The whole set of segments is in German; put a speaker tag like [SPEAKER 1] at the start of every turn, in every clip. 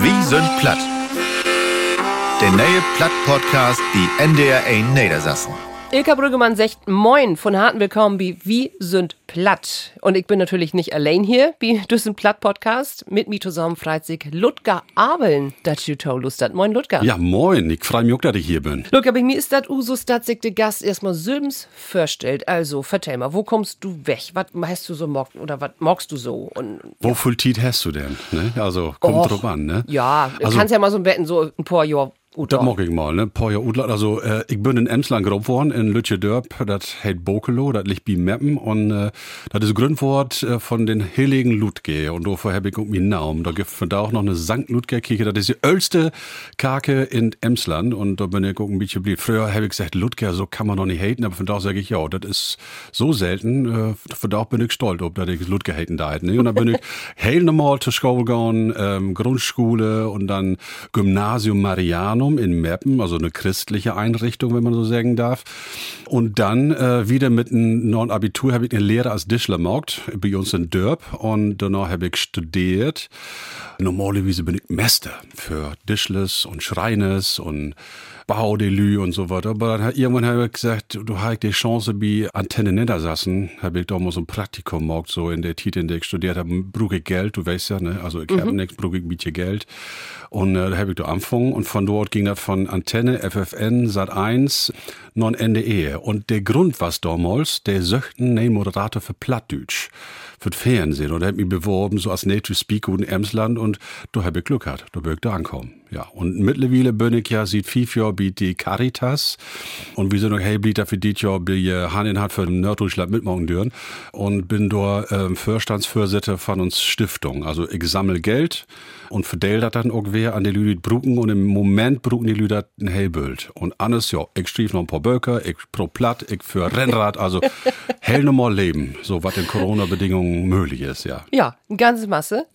[SPEAKER 1] Wie sind platt? Der neue Platt-Podcast, die NDR 1 Niedersassen.
[SPEAKER 2] Ilka Brüggemann sagt Moin von harten Willkommen wie Wie sind platt. Und ich bin natürlich nicht allein hier, wie Düssen Platt Podcast. Mit mir zusammen sich Ludger Abeln, dass du to Lust hat. Moin Ludger.
[SPEAKER 3] Ja, moin. Ich freue mich auch, dass ich hier bin.
[SPEAKER 2] Ludger, bei mir ist das Usus, dass sich der Gast erstmal Sülms vorstellt. Also, vertell mal, wo kommst du weg? Was hast du so mogt oder was magst du so? Und,
[SPEAKER 3] Wo viel Tiet hast du denn? Ne? Also, kommt
[SPEAKER 2] Och,
[SPEAKER 3] drauf an, ne?
[SPEAKER 2] Ja, du
[SPEAKER 3] Also-
[SPEAKER 2] kannst ja mal so wetten, so ein paar Jahre. Doch.
[SPEAKER 3] mag ich mal, ne? Paar Jahre Udler. Also, äh, ich bin in Emsland grob worden, in Lütjedörp. Das heißt Bokelo, das liegt bei Meppen. Und äh, das ist Gründwort äh, von den heiligen Ludger. Und dafür habe ich meinen Namen. Da gibt es da auch noch eine Sankt Ludger Kirche. Das ist die älteste Kake in Emsland. Und da bin ich auch ein bisschen blieb. Früher habe ich gesagt, Ludger, so kann man doch nicht haten. Aber von da sage ich, ja, das ist so selten. Äh, von da bin ich stolz, ob dass ich Ludger haten da ne? Und dann bin ich heel normal zur Schule gegangen, ähm, Grundschule und dann Gymnasium Marianum in Meppen, also eine christliche Einrichtung, wenn man so sagen darf. Und dann äh, wieder mit einem neuen Abitur habe ich eine Lehre als Tischler gemacht, bei uns in Dörp. Und danach habe ich studiert. Normalerweise bin ich Meister für Tischles und Schreines und Baudelü und so weiter. Aber dann hat, irgendwann habe ich gesagt, du hast die Chance bei Antenne Niedersassen, habe ich da mal so ein Praktikum gemacht, so in der Titel, in der ich studiert habe, brauche ich Geld, du weißt ja, ne? Also ich habe nichts, brauche ich ein bisschen Geld. Und äh, da habe ich da angefangen und von dort ging das von Antenne, FFN, Sat 1, non NDE. Und der Grund war damals, der söchten ne Moderator für Plattdeutsch, für Fernsehen. Und er hat mich beworben, so als Native Speaker in Emsland und da habe ich Glück gehabt, da bin ich da angekommen. Ja, und mittlerweile bin ich ja fünf Jahren bei die Caritas und wir sind noch hey, blieb für dieses Jahr bei äh, Hand in Hand für den Norddeutschland mitmachen dürfen und bin dort ähm, Vorstandsvorsitter von uns Stiftung. Also ich sammle Geld und verteile das dann auch wer an die die brucken und im Moment brucken die das ein Hellbild. Und alles, ja, ich strief noch ein paar Böcker, ich pro Platt, ich für Rennrad, also hell normal leben, so was in Corona-Bedingungen möglich ist, ja.
[SPEAKER 2] Ja, eine ganze Masse.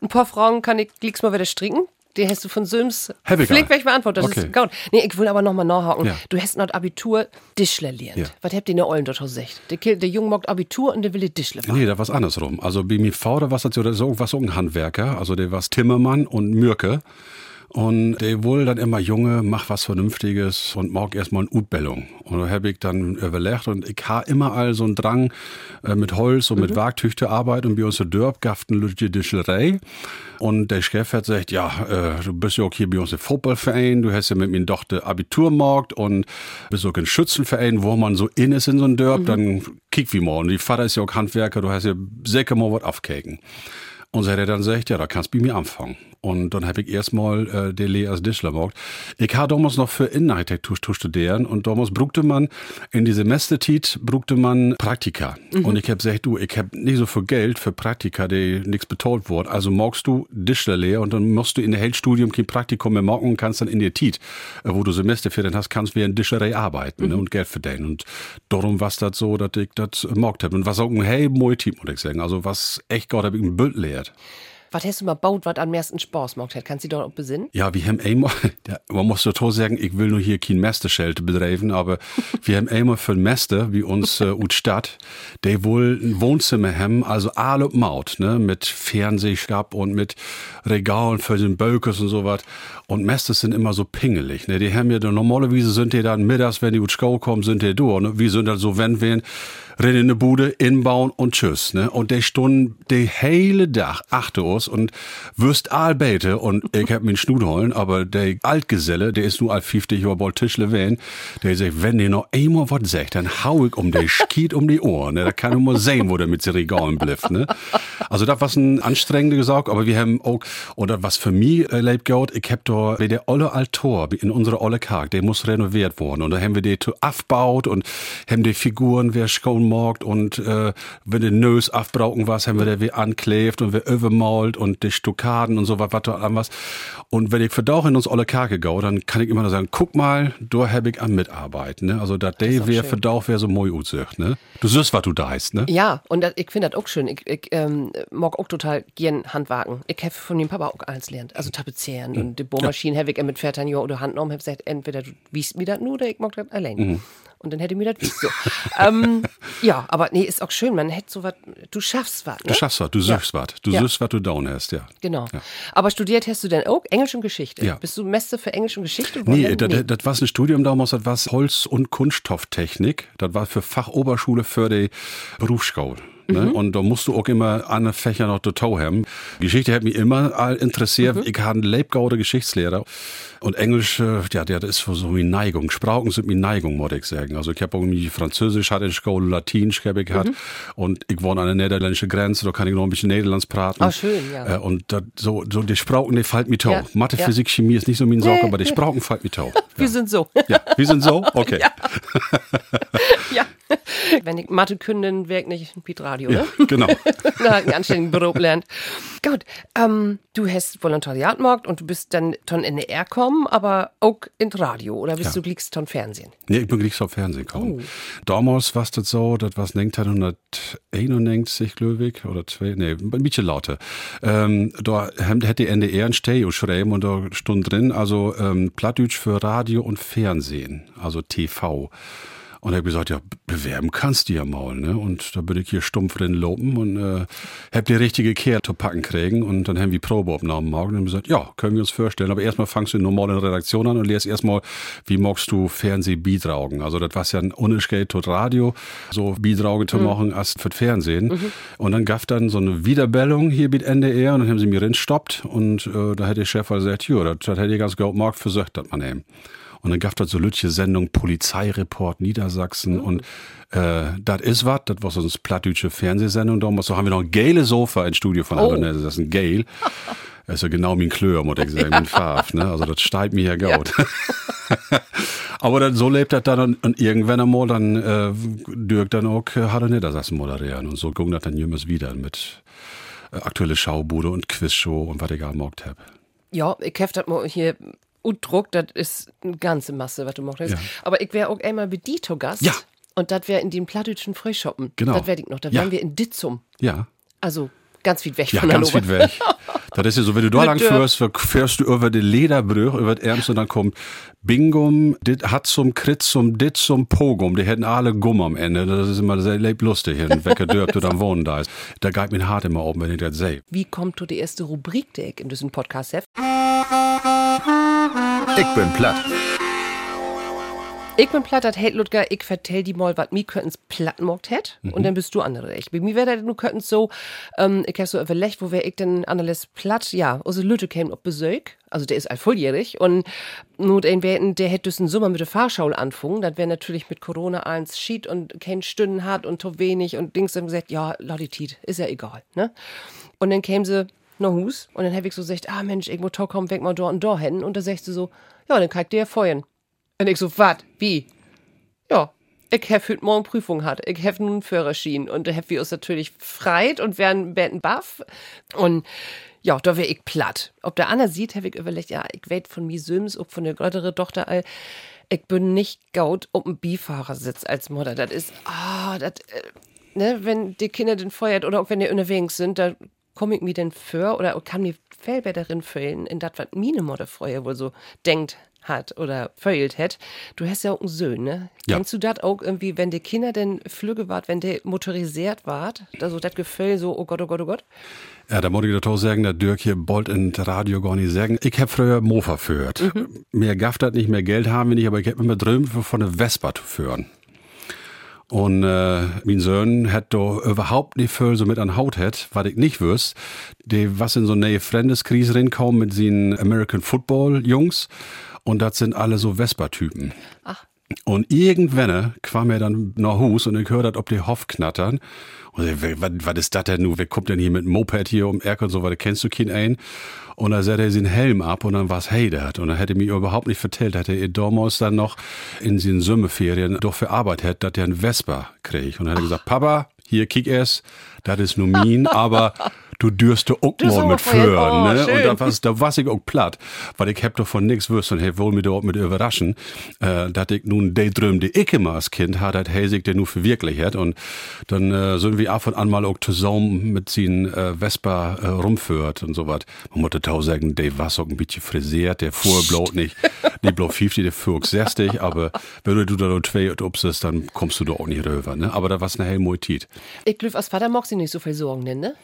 [SPEAKER 2] Ein paar Fragen kann ich gleich mal wieder stricken. Die hast du von Söms
[SPEAKER 3] Hab ich
[SPEAKER 2] Flick
[SPEAKER 3] gar.
[SPEAKER 2] weg beantwortet. Das
[SPEAKER 3] Okay.
[SPEAKER 2] ist gut. Nee, ich will aber noch mal nachhaken.
[SPEAKER 3] Ja.
[SPEAKER 2] Du hast noch Abitur Dischler lernt.
[SPEAKER 3] Ja.
[SPEAKER 2] Was habt ihr in der Ollen dort gesagt? Der, der Junge mockt Abitur und der will Dischler machen.
[SPEAKER 3] Nee, da war's andersrum. Also bei mir Vater war das so, was so ein Handwerker, also der war Timmermann und Mürke. Und der wohl dann immer Junge, mach was Vernünftiges und mag erstmal eine Utbildung. Und da hab ich dann überlegt und ich ha immer all so einen Drang äh, mit Holz und mit Werktüchte arbeiten und bei uns in Dörp eine Lütje Discherei. Und der Chef hat gesagt, ja, äh, du bist ja auch hier bei uns im Fußballverein, du hast ja mit mir Tochter Abitur gemacht und bist auch im Schützenverein, wo man so in ist in so einem Dörp, dann kick wie morgen. Die Vater ist ja auch Handwerker, du hast ja sicher mal was aufkeken. Und so hat er dann gesagt, ja, da kannst du bei mir anfangen. Und dann habe ich erstmal äh, die Lehre als Tischler gemacht. Ich habe damals noch für Innenarchitektur studieren und damals brugte man, in die Semestertit brugte man Praktika. Und ich habe gesagt, du, ich habe nicht so viel Geld für Praktika, die nichts betalt wird. Also magst du Tischlerlehre und dann musst du in der Heldstudium kein Praktikum mehr machen und kannst dann in der Tit, äh, wo du Semesterferien hast, kannst du wie in Tischerei arbeiten ne, und Geld verdienen. Und darum war das so, dass ich das mogt habe. Und was auch ein hey, moi Typ, muss ich sagen. Also was echt Gott, habe ich ein Bild lehrt.
[SPEAKER 2] Was hast du mal baut, was am meisten Spaß macht hat? Kannst du dich auch besinnen?
[SPEAKER 3] Ja, wir haben einmal, man muss total sagen, ich will nur hier kein Mesterschelte betreiben, aber wir haben einmal für ein Mester, wie uns äh, ut Stadt, der wohl ein Wohnzimmer haben, also alle Maut, ne, mit Fernsehschab und mit Regalen für den Bölkes und so was. Und Mesters sind immer so pingelig, ne, die haben ja normalerweise sind die dann mittags, wenn die ut Schau kommen, sind die durch, ne, wir sind dann so, wenn wir rennen in die Bude, inbauen und tschüss, ne, und der Stunden, der hele Tag, achte uns und wirst allbete und ich hab mir Schnud holen, aber der Altgeselle, der ist nur alt 50 Jahre bald Tischle wen, der sagt, wenn der noch einmal was sagt, dann hau ich um der Skiet um die Ohren, ne, da kann ich mal sehen, wo der mit den Regalen blifft, ne. Also das war ein anstrengender Gesagt, aber wir haben auch, oder was für mich äh, lebt Gott, ich hab da, wie der olle Altor in unserer olle Karg, der muss renoviert worden. Und da haben wir die zu aufbaut und haben die Figuren, wer schon morgt und äh, wenn der Nös aufbrauchen was, haben wir der wie anklebt und wir übermalt und die Stukaden und so was, was da an was. Und wenn ich verdauche in uns olle Karge gau, dann kann ich immer nur sagen, guck mal, da hab ich am Mitarbeiten, ne? Also, dat der wer
[SPEAKER 2] schön.
[SPEAKER 3] verdauch, wer so moi utsucht, ne? Du siehst, was du da heißt, ne?
[SPEAKER 2] Ja, und das, ich finde das auch schön. Ich, ich ähm, mag auch total gern Handwagen. Ich habe von dem Papa auch eins gelernt. Also tapezieren und die Bohrmaschine habe ich mit 14 Jahren oder Hand genommen. habe gesagt, entweder du wiest mir das nur oder ich mag das allein. Und dann hätte mir das nicht so. ähm, ja, aber nee, ist auch schön. Man hätte so was, du schaffst was. Ne?
[SPEAKER 3] Du schaffst was, du
[SPEAKER 2] Ja.
[SPEAKER 3] suchst was. Du
[SPEAKER 2] Ja.
[SPEAKER 3] suchst, was du down hast, ja.
[SPEAKER 2] Genau.
[SPEAKER 3] Ja.
[SPEAKER 2] Aber studiert hast du denn auch Englisch und Geschichte?
[SPEAKER 3] Ja.
[SPEAKER 2] Bist du Messe für Englisch und Geschichte?
[SPEAKER 3] Nee,
[SPEAKER 2] geworden?
[SPEAKER 3] das, das war ein Studium damals, das war Holz- und Kunststofftechnik. Das war für Fachoberschule für die Berufsschule. Ne? Und da musst du auch immer andere Fächer noch dazu haben. Geschichte hat mich immer interessiert. Ich hatte einen Leibgauder Geschichtslehrer. Und Englisch, äh, ja, der, ist so meine Neigung. Sprachen sind meine Neigung, muss ich sagen. Also ich habe irgendwie Französisch hatte der Schule, Latinisch habe ich gehabt. Und ich wohne an der niederländischen Grenze, da kann ich noch ein bisschen Niederlands praten.
[SPEAKER 2] Ah, schön, ja.
[SPEAKER 3] Äh, und dat, so, so die Sprachen, die fällt mir tau.
[SPEAKER 2] Ja,
[SPEAKER 3] Mathe,
[SPEAKER 2] ja.
[SPEAKER 3] Physik, Chemie ist nicht so mein Sorge,
[SPEAKER 2] Nee,
[SPEAKER 3] aber die. Sprachen fällt mir tau.
[SPEAKER 2] Wir sind so.
[SPEAKER 3] Ja, wir sind so? Okay.
[SPEAKER 2] ja. Wenn ich Mathe können, ich nicht Piet Radio,
[SPEAKER 3] Ja,
[SPEAKER 2] ne?
[SPEAKER 3] genau.
[SPEAKER 2] Na, einen anständigen Beruf lernt. Gut, ähm, du hast Volontariat gemacht und du bist dann ton in der kommen, aber auch in Radio oder bist
[SPEAKER 3] Ja.
[SPEAKER 2] du glickst ton Fernsehen?
[SPEAKER 3] Nee, ich bin gleich auf Fernsehen gekommen.
[SPEAKER 2] Oh.
[SPEAKER 3] Damals war das so, das war 1991, glaube ich, oder zwei, nee, ein bisschen lauter. Ähm, da hätte die NDR ein Steo geschrieben und da stund drin, also ähm, Plattdeutsch für Radio und Fernsehen, also TV. Und er hat gesagt, ja, bewerben kannst du ja mal, ne? Und da bin ich hier stumpf drin lopen und äh, hab die richtige Kehr zu packen kriegen und dann haben wir Probeaufnahmen gemacht und haben gesagt, ja, können wir uns vorstellen. Aber erstmal fangst du normal in der Redaktion an und lernst erstmal, wie magst du Fernseh beitragen. Also das war ja ein Unterschied tot Radio, so beitragen zu machen als für Fernsehen. Und dann gab dann so eine Wiederbellung hier mit NDR und dann haben sie mir rinstoppt und äh, da hätte der Chef also gesagt, ja, das, das hätte ich ganz gut gemacht, versucht das man nehmen. Und dann gab es so lütche Sendung Polizeireport Niedersachsen und äh, das ist was, das war so eine plattdeutsche Fernsehsendung damals. So haben wir noch ein geile Sofa im Studio von
[SPEAKER 2] Oh.
[SPEAKER 3] oh. das ist ein Geil. Das ist ja genau mein Klör, muss ich sagen, mein Farb, ne? Also das steigt mir ja gut. Aber dann, so lebt das dann und, irgendwann einmal dann äh, Dirk dann auch äh, hat er Niedersachsen moderieren und so ging das dann jemals wieder mit äh, aktuelle Schaubude und Quizshow und was ich gemacht habe.
[SPEAKER 2] Ja, ich hab das mal hier und Druck, das ist eine ganze Masse, was du machst.
[SPEAKER 3] Ja.
[SPEAKER 2] Aber ich wäre auch einmal bei Dito Gast.
[SPEAKER 3] Ja.
[SPEAKER 2] Und das wäre in den plattdeutschen Frühschoppen.
[SPEAKER 3] Genau.
[SPEAKER 2] Das werde ich noch. Da
[SPEAKER 3] Ja.
[SPEAKER 2] wären wir in Ditzum.
[SPEAKER 3] Ja.
[SPEAKER 2] Also ganz viel weg
[SPEAKER 3] Ja,
[SPEAKER 2] von
[SPEAKER 3] ganz
[SPEAKER 2] Hannover.
[SPEAKER 3] viel weg. Das ist ja so, wenn du da lang fährst, fährst du über die Lederbrüch, über das Ärmste und dann kommt Bingum, dit hat zum Kritzum, dit zum Pogum. Die hätten alle Gumm am Ende. Das ist immer sehr lustig hin, weggedörbt oder am Wohnen da ist. Da geht mein Hart immer oben, wenn ich das sehe.
[SPEAKER 2] Wie kommt du die erste Rubrik, die ich in diesem Podcast habe?
[SPEAKER 1] Ich bin platt.
[SPEAKER 2] Ich bin platt, das hält Ludger, ich vertell die mal, was mir können's platt mocht hätt. Und dann bist du andere echt. Bei mir wäre das nur können's so, ähm, ich hab so überlegt, wo wär ich denn anderes platt? Ja, also Lütte käme auf Besuch. Also der ist all volljährig. Und nur ein werden, der hätte einen Sommer mit der Fahrschule anfangen. Das wäre natürlich mit Corona eins schied und kein Stunden hat und zu wenig und Dings dann gesagt, ja, Laditit, ist ja egal, ne? Und dann kämen sie nach Hus und dann hab ich so gesagt, ah Mensch, muss doch kommen, weg mal dort und dort hin. Und da sagst du so, ja, dann kann ich dir ja feuern. Und ich so, wat, wie? Ja, ich hab heute morgen Prüfung hat. Ich hab nun Führerschein und da hab wir uns natürlich freit und werden werden baff. Und ja, da wär ich platt. Ob der Anna sieht, hab ich überlegt, ja, ich weet von mir Sims, ob von der größere Tochter all, ich bin nicht gaut ob ein Bifahrersitz als Mutter. Das ist, ah, das, äh, ne, wenn die Kinder den feuert oder auch wenn die unterwegs sind, da komme ich mir denn für oder kann mir viel fühlen, in das, was meine Mutter früher wohl so denkt hat oder feilt hat. Du hast ja auch einen Sohn, ne?
[SPEAKER 3] Ja.
[SPEAKER 2] Kennst du das auch irgendwie, wenn die Kinder denn flügge wart, wenn der motorisiert wart, also das Gefühl so, oh Gott, oh Gott, oh Gott?
[SPEAKER 3] Ja, da muss ich doch sagen, der Dirk hier wollte in Radio gar nicht sagen. Ich hab früher Mofa führt. Mehr Gaft hat nicht, mehr Geld haben wir nicht, aber ich hab immer drömt von der Vespa zu führen. Und äh, mein Sohn hat da überhaupt nicht viel so mit an Haut hat, was ich nicht wüsste. Die was in so eine Freundeskrise reinkommen mit den American Football Jungs. Und das sind alle so Vespa-Typen.
[SPEAKER 2] Ach.
[SPEAKER 3] Und irgendwann kam er dann nach Hus und ich hörte ob die Hoff knattern. Und ich, was, was ist das denn nun? Wer kommt denn hier mit dem Moped hier um Ecke und so weiter? Kennst du keinen ein? Und dann setzt er seinen Helm ab und dann war's hey dat. Und dann hätte er mir überhaupt nicht vertellt, hätte er damals dann noch in seinen Sommerferien doch für Arbeit hätte, dass er einen Vespa kriegt. Und dann hat er gesagt, Papa, hier kick es, das ist nur min, aber du dürst du auch mal mit
[SPEAKER 2] gefreut.
[SPEAKER 3] führen,
[SPEAKER 2] Oh,
[SPEAKER 3] ne?
[SPEAKER 2] schön.
[SPEAKER 3] Und da war's, da war's ich auch platt, weil ich hab doch von nix wüsst und hey, wohl mir dort mit überraschen, äh, dass ich nun die Dröm, die ich immer als Kind hatte, hat Hasig der nur verwirklicht und dann äh, sind wir ab und an mal auch zusammen mit seinen äh, Vespa äh, rumführt und so was. Man muss auch sagen, der war so ein bisschen frisiert, der fuhr bloß nicht, nicht bloß 50, der fuhr auch 60, aber wenn du da noch zwei und obst dann kommst du da auch nicht rüber, ne? Aber da war's eine helle Tit.
[SPEAKER 2] Ich glaube, als Vater mag sie nicht so viel Sorgen, ne?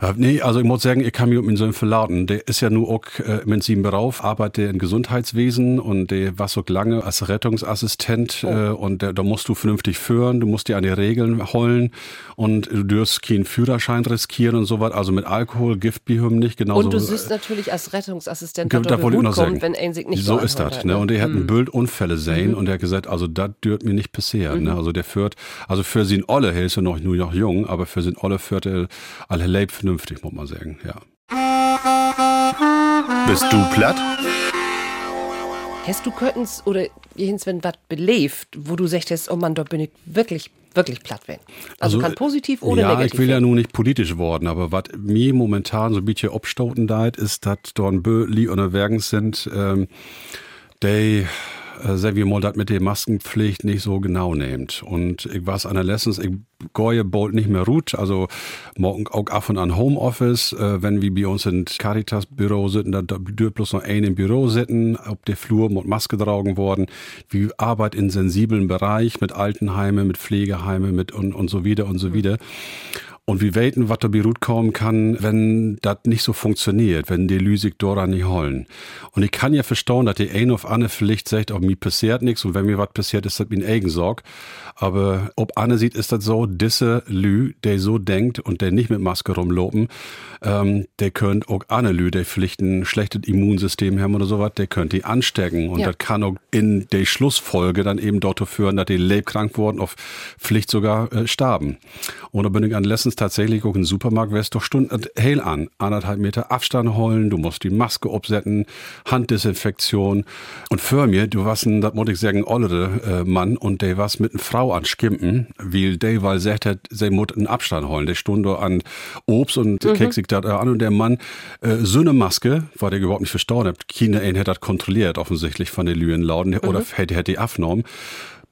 [SPEAKER 3] Äh, Nee, also ich muss sagen, ich kann mich um ihn so verlauten. Der ist ja nur auch äh, mit sieben Berauf, arbeitet im Gesundheitswesen und der war so lange als Rettungsassistent äh, und da musst du vernünftig führen, du musst dir an die Regeln holen und du dürst keinen Führerschein riskieren und so was. Also mit Alkohol, Giftbehüm nicht, genauso.
[SPEAKER 2] Und du siehst natürlich als Rettungsassistent,
[SPEAKER 3] da wollte ich
[SPEAKER 2] gut
[SPEAKER 3] noch
[SPEAKER 2] kommt,
[SPEAKER 3] sagen.
[SPEAKER 2] wenn ein sich nicht
[SPEAKER 3] so
[SPEAKER 2] so
[SPEAKER 3] ist das. Ne? Und der hat
[SPEAKER 2] Mhm.
[SPEAKER 3] ein Bild Unfälle sehen und der hat gesagt, also das dürft mir nicht passieren. Ne? Also der führt, also für sie Olle, er ist ja noch nur noch jung, aber für sie Olle führt er alle lebt vernünftig, muss man sagen. Ja.
[SPEAKER 1] Bist du platt?
[SPEAKER 2] Hast du Köttens oder jens, wenn was belebt, wo du sagst, oh Mann, da bin ich wirklich, wirklich platt wenn. Also, kann positiv oder
[SPEAKER 3] ja,
[SPEAKER 2] negativ
[SPEAKER 3] ich will ja
[SPEAKER 2] werden.
[SPEAKER 3] nun nicht politisch worden, aber was mir momentan so ein bisschen obstoten deit, ist, dass dort Böli unterwegs sind, ähm, die äh, wir mal, das mit der Maskenpflicht nicht so genau nehmt. Und ich weiß an der Lessons, ich gehe bald nicht mehr ruht, also morgen auch ab und an Homeoffice, äh, wenn wir bei uns in Caritas Büro sitzen, da, dürft bloß noch ein im Büro sitzen, auf der Flur mit Maske tragen worden. Wir arbeiten in sensiblen Bereich mit Altenheime, mit Pflegeheime, mit und, und so wieder und so wieder. Und wir weten, was da Beirut kommen kann, wenn das nicht so funktioniert, wenn die Lüsig Dora nicht holen. Und ich kann ja verstehen, dass die ein auf Anne vielleicht sagt, ob mir passiert nichts und wenn mir was passiert, ist das mein Eigensorg. Aber ob Anne sieht, ist das so, diese Lü, der so denkt und der nicht mit Maske rumlopen, ähm, der könnt auch Anne Lü, der vielleicht ein schlechtes Immunsystem haben oder sowas, der könnt die anstecken. Und
[SPEAKER 2] Ja.
[SPEAKER 3] das kann auch in der Schlussfolge dann eben dazu führen, dass die lebkrank wurden, auf Pflicht sogar äh, starben. Und da bin ich an Lessons tatsächlich auch im Supermarkt, wärst doch Stunden hell an. Anderthalb Meter Abstand holen, du musst die Maske absetzen, Handdesinfektion. Und für mir, du warst ein, das muss ich sagen, ollere äh, Mann und der was mit einer Frau an Skimpen, weil der weil sagt hat, sie muss einen Abstand holen. Der stunde an Obst und mhm. kriegt das an und der Mann äh, so eine Maske, weil der überhaupt nicht verstauen hat. Keiner einen hat das kontrolliert, offensichtlich von den Lüenlauden, mhm. oder hätte, hätte die aufgenommen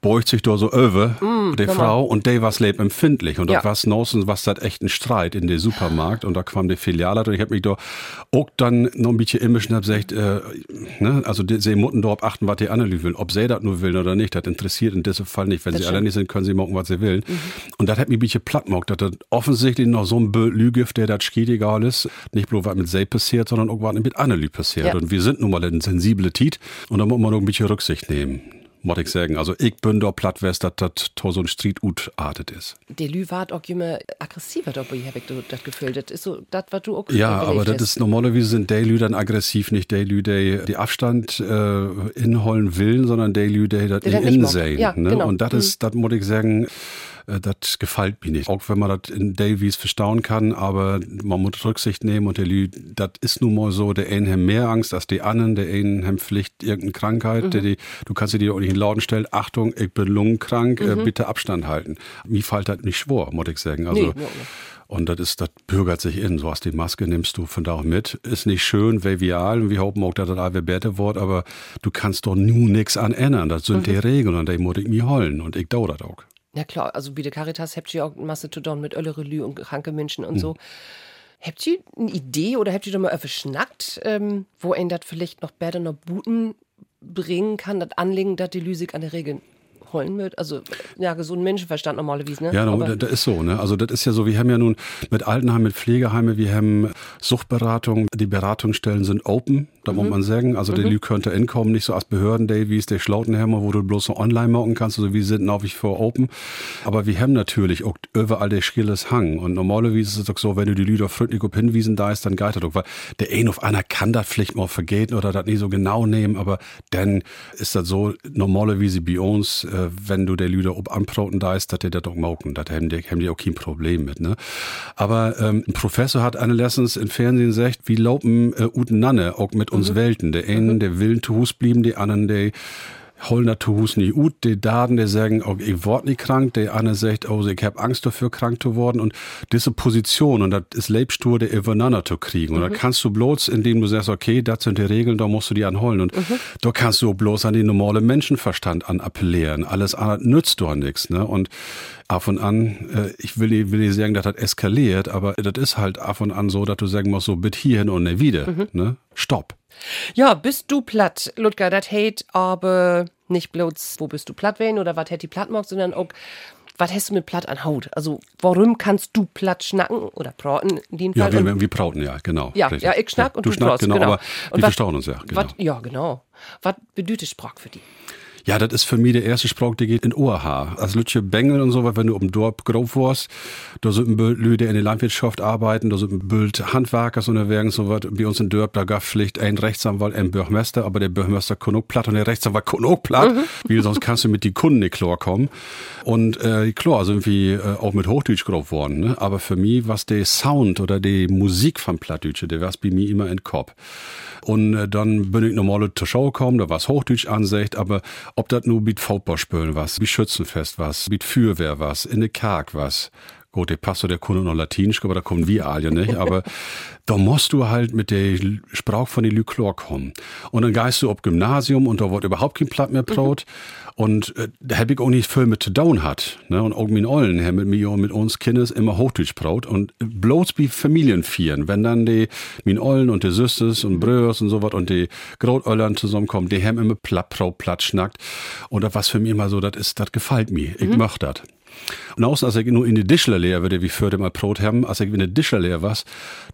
[SPEAKER 3] beugt sich da so über, mm, die Frau, und der was lebt empfindlich. Und
[SPEAKER 2] Ja.
[SPEAKER 3] da was nossen, was das echt ein Streit in der Supermarkt. Und da kam die Filiale und ich hab mich da auch dann noch ein bisschen immisch und hab gesagt, äh, ne, also die, sie mutten darauf achten, was die anderen will. Ob sie das nur will oder nicht, das interessiert in diesem Fall nicht. Wenn
[SPEAKER 2] Das
[SPEAKER 3] sie
[SPEAKER 2] stimmt.
[SPEAKER 3] alleine sind, können sie machen, was sie will. Und das hat mich ein bisschen platt gemacht, dass das offensichtlich noch so ein Bö- Lügift, der das schied egal ist. Nicht bloß was mit sie passiert, sondern auch was mit Annelü passiert.
[SPEAKER 2] Ja.
[SPEAKER 3] Und wir sind nun mal ein sensible Tit und da muss man noch ein bisschen Rücksicht nehmen. Muss ich sagen. Also ich bin da platt, dass das so ein Street artet ist.
[SPEAKER 2] Der Lü war auch immer aggressiver dabei, habe ich das Gefühl. Das ist so, das, was du auch
[SPEAKER 3] Ja, aber das ist normalerweise sind die Lü dann aggressiv, nicht die Lü, die die Abstand äh, inholen will, sondern die Lü, die das in sehen.
[SPEAKER 2] Ja,
[SPEAKER 3] ne?
[SPEAKER 2] genau.
[SPEAKER 3] Und das ist, das muss ich sagen, äh, das gefällt mir nicht. Auch wenn man das in Davies verstauen kann, aber man muss Rücksicht nehmen und der Lü, das ist nun mal so, der einen haben mehr Angst als die anderen, der einen haben vielleicht irgendeine Krankheit,
[SPEAKER 2] Mhm.
[SPEAKER 3] der die, du kannst dir die auch nicht in Laden stellen, Achtung, ich bin lungenkrank,
[SPEAKER 2] Mhm.
[SPEAKER 3] äh, bitte Abstand halten. Mir fällt das nicht schwor, muss ich sagen. Also,
[SPEAKER 2] Nee, nee, nee.
[SPEAKER 3] und das ist, das bürgert sich in. So hast die Maske nimmst du von da auch mit. Ist nicht schön, vial. Und wir hoffen auch, dass das alle besser wird, aber du kannst doch nu nix an ändern. Das sind die Regeln und die muss ich mir holen. Und ich dau das auch.
[SPEAKER 2] Ja klar, also wie der Caritas habt ihr auch tun mit Öllere Lü und kranke Menschen und so. Habt ihr eine Idee oder habt ihr da mal verschnackt, ähm, wo ein das vielleicht noch besser noch Buten bringen kann, das Anlegen, dass die Lüsig an der Regel holen wird? Also, ja, gesunden Menschenverstand normalerweise, ne?
[SPEAKER 3] Ja, no, das, das ist so. Ne? Also das ist ja so, wir haben ja nun mit Altenheim, mit Pflegeheime, wir haben Suchtberatung, die Beratungsstellen sind open, da muss man sagen. Also der Lü könnte inkommen, nicht so als Behörden, wie es der Schlautenhammer, wo du bloß so online machen kannst. Also wir sind nach wie vor open. Aber wir haben natürlich auch überall der schrilles Hang. Und normalerweise ist es doch so, wenn du die Lüder freundlich auf hinwiesen da ist, dann geht das doch. Weil der ein auf einer kann das vielleicht mal vergehen oder das nicht so genau nehmen, aber dann ist das so, normalerweise bei uns, äh, wenn du der Lüder ob anproten da ist, dass der das doch mauken. Das haben die, haben die auch kein Problem mit, ne? Aber ähm, ein Professor hat eine Lessons im Fernsehen gesagt, wie laufen äh, Uten Nanne auch mit uns Welten. Der einen, der will zu Hus blieben, die anderen, der holen das Hus nicht ut, die Daten, die sagen, oh, ich word nicht krank, der eine sagt, oh, ich hab Angst dafür, krank zu worden und diese Position und das ist Lebstur, der übereinander zu kriegen und mhm. da kannst du bloß, indem du sagst, okay, das sind die Regeln, da musst du die anholen und mhm. da kannst du bloß an den normalen Menschenverstand an appellieren, alles andere nützt doch nichts, ne, und ab und an, äh, ich will nicht, will nicht sagen, dass das eskaliert, aber das ist halt ab und an so, dass du sagen musst, so, bitte hierhin und nicht wieder, mhm. ne, stopp.
[SPEAKER 2] Ja, bist du platt, Ludger, das hate aber nicht bloß, wo bist du platt wen oder was hätt die platt mag, sondern auch, was hast du mit platt an Haut? Also, warum kannst du platt schnacken oder praten in dem
[SPEAKER 3] Fall? Ja, wir, wir praten, ja, genau.
[SPEAKER 2] Ja, ja ich schnack ja, und
[SPEAKER 3] du, du schnackst, genau,
[SPEAKER 2] genau.
[SPEAKER 3] aber wir verstauen uns ja, genau.
[SPEAKER 2] Wat, ja, genau. Was bedeutet Sprach für dich?
[SPEAKER 3] Ja, das ist für mich der erste Spruch, der geht in Ohrhaar. Als Lütje Bengel und so, wenn du um Dorf grob warst, da sind ein Bild Leute in der Landwirtschaft arbeiten, da sind ein Bild Handwerkers unterwegs, so was. Bei uns in Dörp, da gab Pflicht ein Rechtsanwalt, ein Bürgermeister, aber der Bürgermeister kann auch platt und der Rechtsanwalt kann auch platt, mhm. wie sonst kannst du mit die Kunden nicht klar kommen. Und äh, klar, sind wir äh, auch mit Hochdeutsch grob worden, ne? aber für mich was der Sound oder die Musik von Plattdeutsche, der war bei mir immer in Kopf. Und äh, dann bin ich normal zur Show gekommen, da war's Hochdeutsch ansicht, aber ob das nur mit Footballspielen was, wie Schützenfest was, mit Fürwehr was, in der Karg was, Gut, der Pastor, der konnte noch Latinisch, aber da kommen wir alle nicht. Aber da musst du halt mit der Sprache von den Lyklor kommen. Und dann gehst du auf Gymnasium und da wird überhaupt kein Platt mehr braut. Mhm. Und äh, da hab ich auch nicht viel mit zu down hat. Ne? Und auch mein Ollen, her mit mir und mit uns Kindes immer Hochdeutsch braut. Und bloß wie Familienvieren, wenn dann die, mein Ollen und die Süstes und Bröers und so was und die Grotöllern zusammenkommen, die haben immer platt braut, platt schnackt. Und das was für mich immer so, das ist, das gefällt mir. Ich mhm. mach das. Und außen, als ich nur in die Dischler leer würde, wie für mal Brot haben, als ich in die Dischler leer war,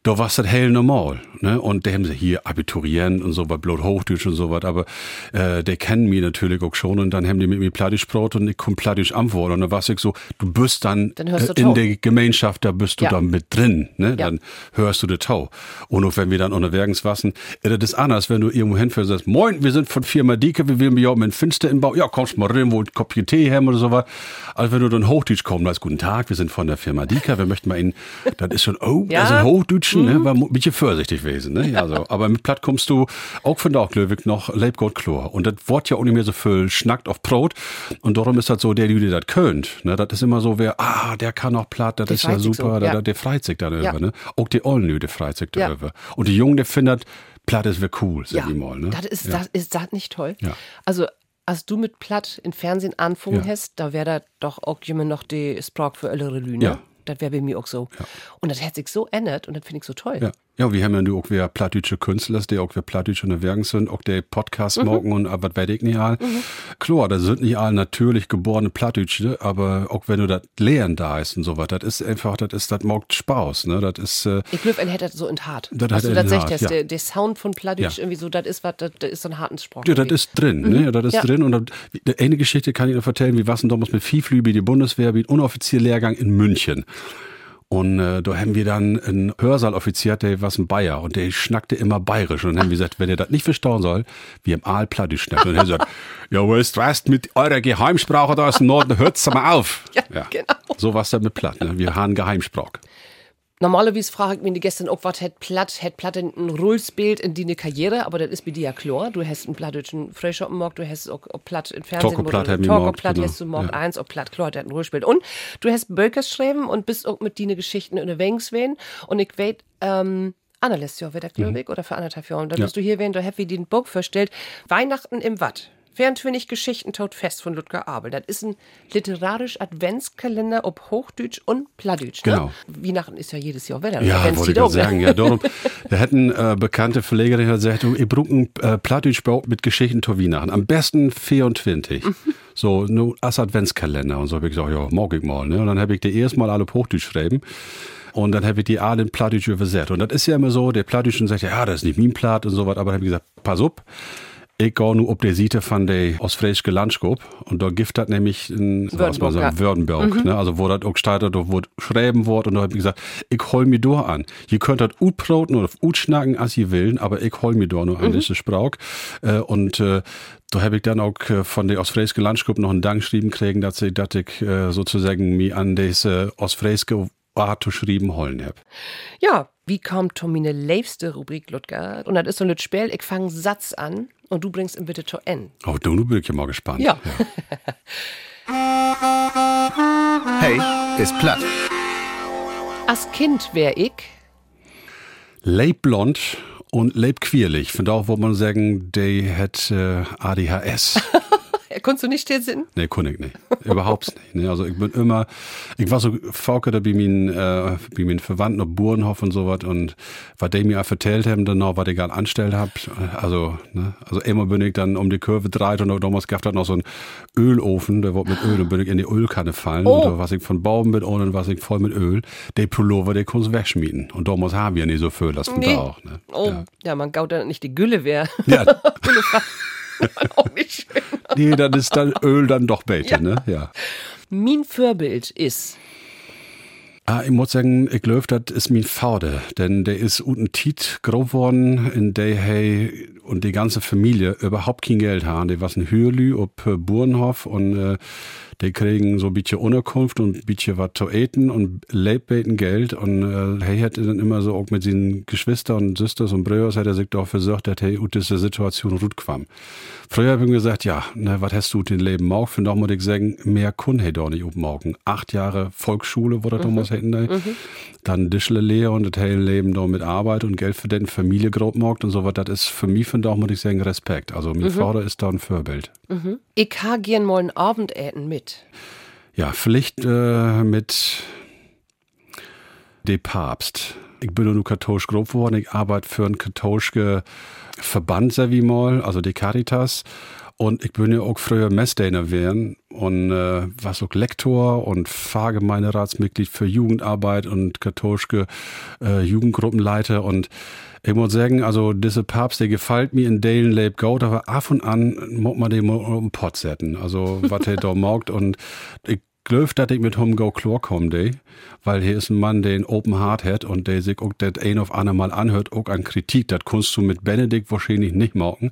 [SPEAKER 3] da war das hell normal, ne? Und die haben sie hier Abiturient und so was, Blut Hochdeutsch und so was, aber, äh, die kennen mich natürlich auch schon und dann haben die mit mir Plattisch Brot und ich komm Plattisch antworten und dann war ich so, du bist dann, dann äh, in der Gemeinschaft, da bist du ja. dann mit drin, ne? Ja. Dann hörst du den Tau. Und auch wenn wir dann unterwegs wassen, äh, das ist anders, wenn du irgendwo hinfährst und sagst, moin, wir sind von Firma Dieke, wir will mich auch mit Finster in Bau, ja, kommst mal rein, wo ein Kopf Tee haben oder so was. Also wenn du dann Hochdeutsch kommen. Da ist guten Tag, wir sind von der Firma Dika, wir möchten mal Ihnen, das ist schon, oh, ja. das ist Hochdeutschen, ne? mhm. ne? war ein bisschen vorsichtig gewesen, ne? Also, aber mit Platt kommst du auch von der Löwig noch Leibgott Chlor. Und das Wort ja auch nicht mehr so viel schnackt auf Brot. Und darum ist das so, der, der das könnt, ne? Das ist immer so, wer, ah, der kann auch Platt, das ist ja super, so, ja. Der, freut sich dann ja. ne? Auch die Ollen, der freut sich ja. darüber. Und die Jungen, der findet, Platt ist wäre cool, sag ja, ich mal. Ne?
[SPEAKER 2] Das ist, ja. das ist das nicht toll. Ja. Also als du mit Platt im Fernsehen anfangen ja. hast, da wäre da doch auch jemand noch die Sprach für ältere Lüne. Ja. Das wäre bei mir auch so. Ja. Und das hat sich so ändert und das finde ich so toll.
[SPEAKER 3] Ja. Ja, wir haben ja auch wieder plattdeutsche Künstler, die auch wieder plattdeutsche unterwegs sind, auch der Podcast mhm. morgen und was weiß ich nicht all. Mhm. Klar, das sind nicht alle natürlich geborene Plattdeutsche, aber auch wenn du das Lehren da ist und so was, das ist einfach, das ist, das macht Spaß, ne, das ist, äh,
[SPEAKER 2] Ich glaube, er hätte das so in hart. Das also, hat das sagt, ja. der, der Sound von Plattdeutsch ja. irgendwie so, das ist was, das, ist so ein harten Spruch.
[SPEAKER 3] Ja, das ist drin, ne, mhm. ne, das ist ja. drin und das, eine Geschichte kann ich noch erzählen, wie was denn damals mit Viehflüge, die Bundeswehr, wie ein unoffizieller Lehrgang in München. Und äh, da haben wir dann einen Hörsaal-Offizier, der was ein Bayer und der schnackte immer bayerisch. Und dann haben wir gesagt, wenn ihr das nicht verstauen soll, wir im Aalplatte schnacken. Und er gesagt, ja, weißt du, mit eurer Geheimsprache da aus dem Norden, hört's mal auf. Ja, ja. genau. So was dann mit Platt, ne? Wir haben Geheimsprache.
[SPEAKER 2] Normalerweise frage ich mich gestern auch, was hat Platt, hat Platt ein Rullsbild in die Karriere, aber das ist bei dir ja klar. Du hast einen plattdeutschen Freischoppenmarkt, du hast auch, auch Platt im Fernsehen.
[SPEAKER 3] Talk Platt,
[SPEAKER 2] Talk Platt genau. hast du Markt ja. 1, auch Platt, klar, der hat ein Rullsbild. Und du hast geschrieben und bist auch mit deinen Geschichten in der Wengswen. Und ich weiß, ähm, Anna lässt ja wieder, glaube ich, mhm. oder für anderthalb Jahre. Da ja. bist du hier, wenn du Happy den Bock verstellt. Weihnachten im Watt. 24 Geschichten tot fest von Ludger Abel. Das ist ein literarisch Adventskalender ob Hochdeutsch und Plattdeutsch. Ne?
[SPEAKER 3] Genau.
[SPEAKER 2] Weihnachten ist ja jedes Jahr wieder.
[SPEAKER 3] Ja, wollte ich gerade sagen. Ja, darum, da hätten äh, bekannte Verlegerin gesagt, ich brauche ein äh, Plattdeutsch mit Geschichten zu Weihnachten. Am besten 24. Mhm. So, nur als Adventskalender. Und so habe ich gesagt, ja, mag ich mal. Ne? Und dann habe ich die erstmal alle auf Hochdeutsch geschrieben. Und dann habe ich die alle in Plattdeutsch übersetzt. Und das ist ja immer so, der Plattdeutsch sagt, ja, das ist nicht mein Platt und so was. Aber dann habe ich gesagt, pass auf ich gehe nur ob der Seite von der ostfriesische Landschap und da gibt das nämlich in
[SPEAKER 2] Würdenberg,
[SPEAKER 3] sagen, Würdenberg mhm. ne? also wo das auch gestaltet, da wo schreiben wird und da habe ich gesagt, ich hol mir da an. Ihr könnt das ut prauten oder ut schnacken, als ihr willen, aber ich hol mir da nur an, mhm. diese Sprach. Äh, und äh, da habe ich dann auch äh, von der ostfriesische Landschap noch einen Dank geschrieben kriegen, dass ich, dass ich äh, sozusagen mich an diese ostfriesische Art geschrieben holen habe.
[SPEAKER 2] Ja, wie kommt Tomine liebste Rubrik, Ludger? Und das ist so ein Spiel, ich fange Satz an und du bringst ihn bitte zu N.
[SPEAKER 3] Oh, du, du bin ich ja mal gespannt.
[SPEAKER 2] Ja.
[SPEAKER 1] Hey, ist platt.
[SPEAKER 2] Als Kind wär ich.
[SPEAKER 3] Leibblond und leibquierlich. Von da wo man sagen, der hat äh, ADHS.
[SPEAKER 2] Konntest du nicht hier sitzen?
[SPEAKER 3] Nee, kann ich nicht. Überhaupt nicht. Ne? Also ich bin immer, ich war so Fauke bei meinen, äh, bei meinen Verwandten auf Burenhof und so was und was die mir auch erzählt haben, dann noch, was ich gerade angestellt hab. Also, ne? also immer bin ich dann um die Kurve dreit und damals gab es noch so einen Ölofen, der wurde mit Öl und bin ich in die Ölkanne fallen
[SPEAKER 2] Oh.
[SPEAKER 3] und da was ich von Baum mit ohne was ich voll mit Öl. Der Pullover, der kannst du wegschmieden. Und damals haben wir ja nicht so viel, das
[SPEAKER 2] Nee.
[SPEAKER 3] da auch. Ne?
[SPEAKER 2] Oh, ja,
[SPEAKER 3] Ja.
[SPEAKER 2] man gaut dann nicht die Gülle wär.
[SPEAKER 3] Ja,
[SPEAKER 2] auch nicht schön.
[SPEAKER 3] nee, dann ist dann Öl dann doch besser,
[SPEAKER 2] Ja.
[SPEAKER 3] ne? Ja.
[SPEAKER 2] Mein Vorbild ist.
[SPEAKER 3] Ah, ich muss sagen, ich glaube, das ist mein Vater, denn der ist unten Tiet groß geworden, in der hey und die ganze Familie überhaupt kein Geld haben. Die was Hürlü ob äh, Burenhof und äh, die kriegen so ein bisschen Unterkunft und ein bisschen was zu eten und lebbeten Geld und äh, hey hat dann immer so auch mit seinen Geschwistern und Sisters und Brüders hat er sich doch versorgt, dass hey ut diese Situation gut kwam. Früher habe ich gesagt, ja, ne, was hast du den Leben mau? Für doch muss ich sagen, mehr kun hey doch nicht morgen. Acht Jahre Volksschule, wo das damals hätten, da. Dann Dischle Lehre und das hele Leben da mit Arbeit und Geld für den Familie grob morgt und so was. Das ist für mich von doch muss ich sagen Respekt. Also mein Vater ist da ein Vorbild.
[SPEAKER 2] Ich ha gern mal ein Abendessen mit.
[SPEAKER 3] Ja, vielleicht äh, mit dem Papst. Ich bin nur katholisch grob geworden. Ich arbeite für einen katholischen Verband, sag ich mal, also die Caritas. Und ich bin ja auch früher Messdiener werden und äh, war auch Lektor und Pfarrgemeinderatsmitglied für Jugendarbeit und katholische äh, Jugendgruppenleiter. Und ich muss sagen, also diese Papst, der gefällt mir in Dalen Lab Goat, aber ab und an muss man den mal den Pott setzen. Also, was er da maugt. Und ich glaube, dass ich mit ihm go klar komme, de, weil hier ist ein Mann, der ein Open Heart hat und der sich auch das ein auf andere Mal anhört, auch an Kritik. Das kannst du mit Benedikt wahrscheinlich nicht machen.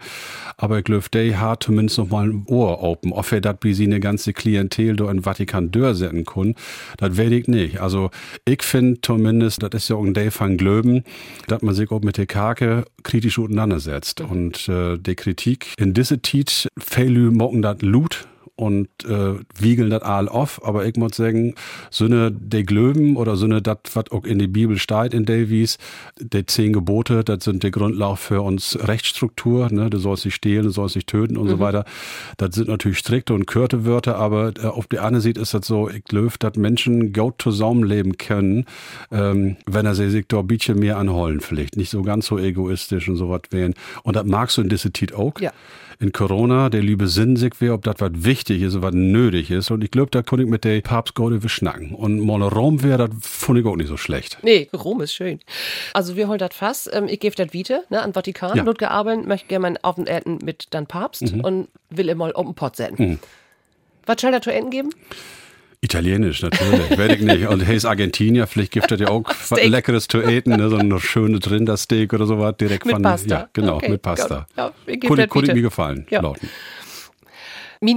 [SPEAKER 3] Aber glaube, der hat zumindest noch mal ein Ohr open. Ob er das wie sie eine ganze Klientel da in Vatikan dörsetzen kann, das weiß ich nicht. Also, ich finde zumindest, das ist ja auch ein Day von Glöben, dass man sich auch mit der Kake kritisch auseinandersetzt. Und äh, die Kritik in diese Tit, Fehlü mocken das Lut und äh, wiegeln das all auf, aber ich muss sagen, Sünne der Glöben oder Sünne das, was auch in der Bibel steht in Davies, die zehn Gebote, das sind der Grundlage für uns Rechtsstruktur, ne, du sollst nicht stehlen, du sollst nicht töten und so weiter. Das sind natürlich strikte und kürte Wörter, aber äh, auf die andere Seite ist das so, ich glaube, dass Menschen gut zusammenleben können, ähm, wenn er sich da ein bisschen mehr anholen vielleicht, nicht so ganz so egoistisch und so was wären. Und das magst du in dieser Tit auch
[SPEAKER 2] Ja.
[SPEAKER 3] In Corona, der liebe Sinn sich wäre, ob das was wichtig ist, was nötig ist. Und ich glaube, da konnte ich mit der Papst Gode schnacken. Und mal Rom wäre, das fand ich auch nicht so schlecht.
[SPEAKER 2] Nee, Rom ist schön. Also wir holen das fast. Ähm, ich gebe das Vite ne, an Vatikan.
[SPEAKER 3] Ja.
[SPEAKER 2] Abeln möchte gerne mein Abendessen mit dann Papst und will immer mal um den Pott setzen. Was soll da zu enden geben?
[SPEAKER 3] Italienisch, natürlich. Werde ich nicht. Und hey, ist Argentinier, vielleicht gibt es ja auch was. Leckeres zu eten, ne? so ein schönes Rindersteak oder sowas direkt
[SPEAKER 2] Mit
[SPEAKER 3] von.
[SPEAKER 2] Pasta.
[SPEAKER 3] Ja, genau,
[SPEAKER 2] Okay,
[SPEAKER 3] mit Pasta.
[SPEAKER 2] Ja,
[SPEAKER 3] mir gefallen,
[SPEAKER 2] Ja.
[SPEAKER 3] lauten.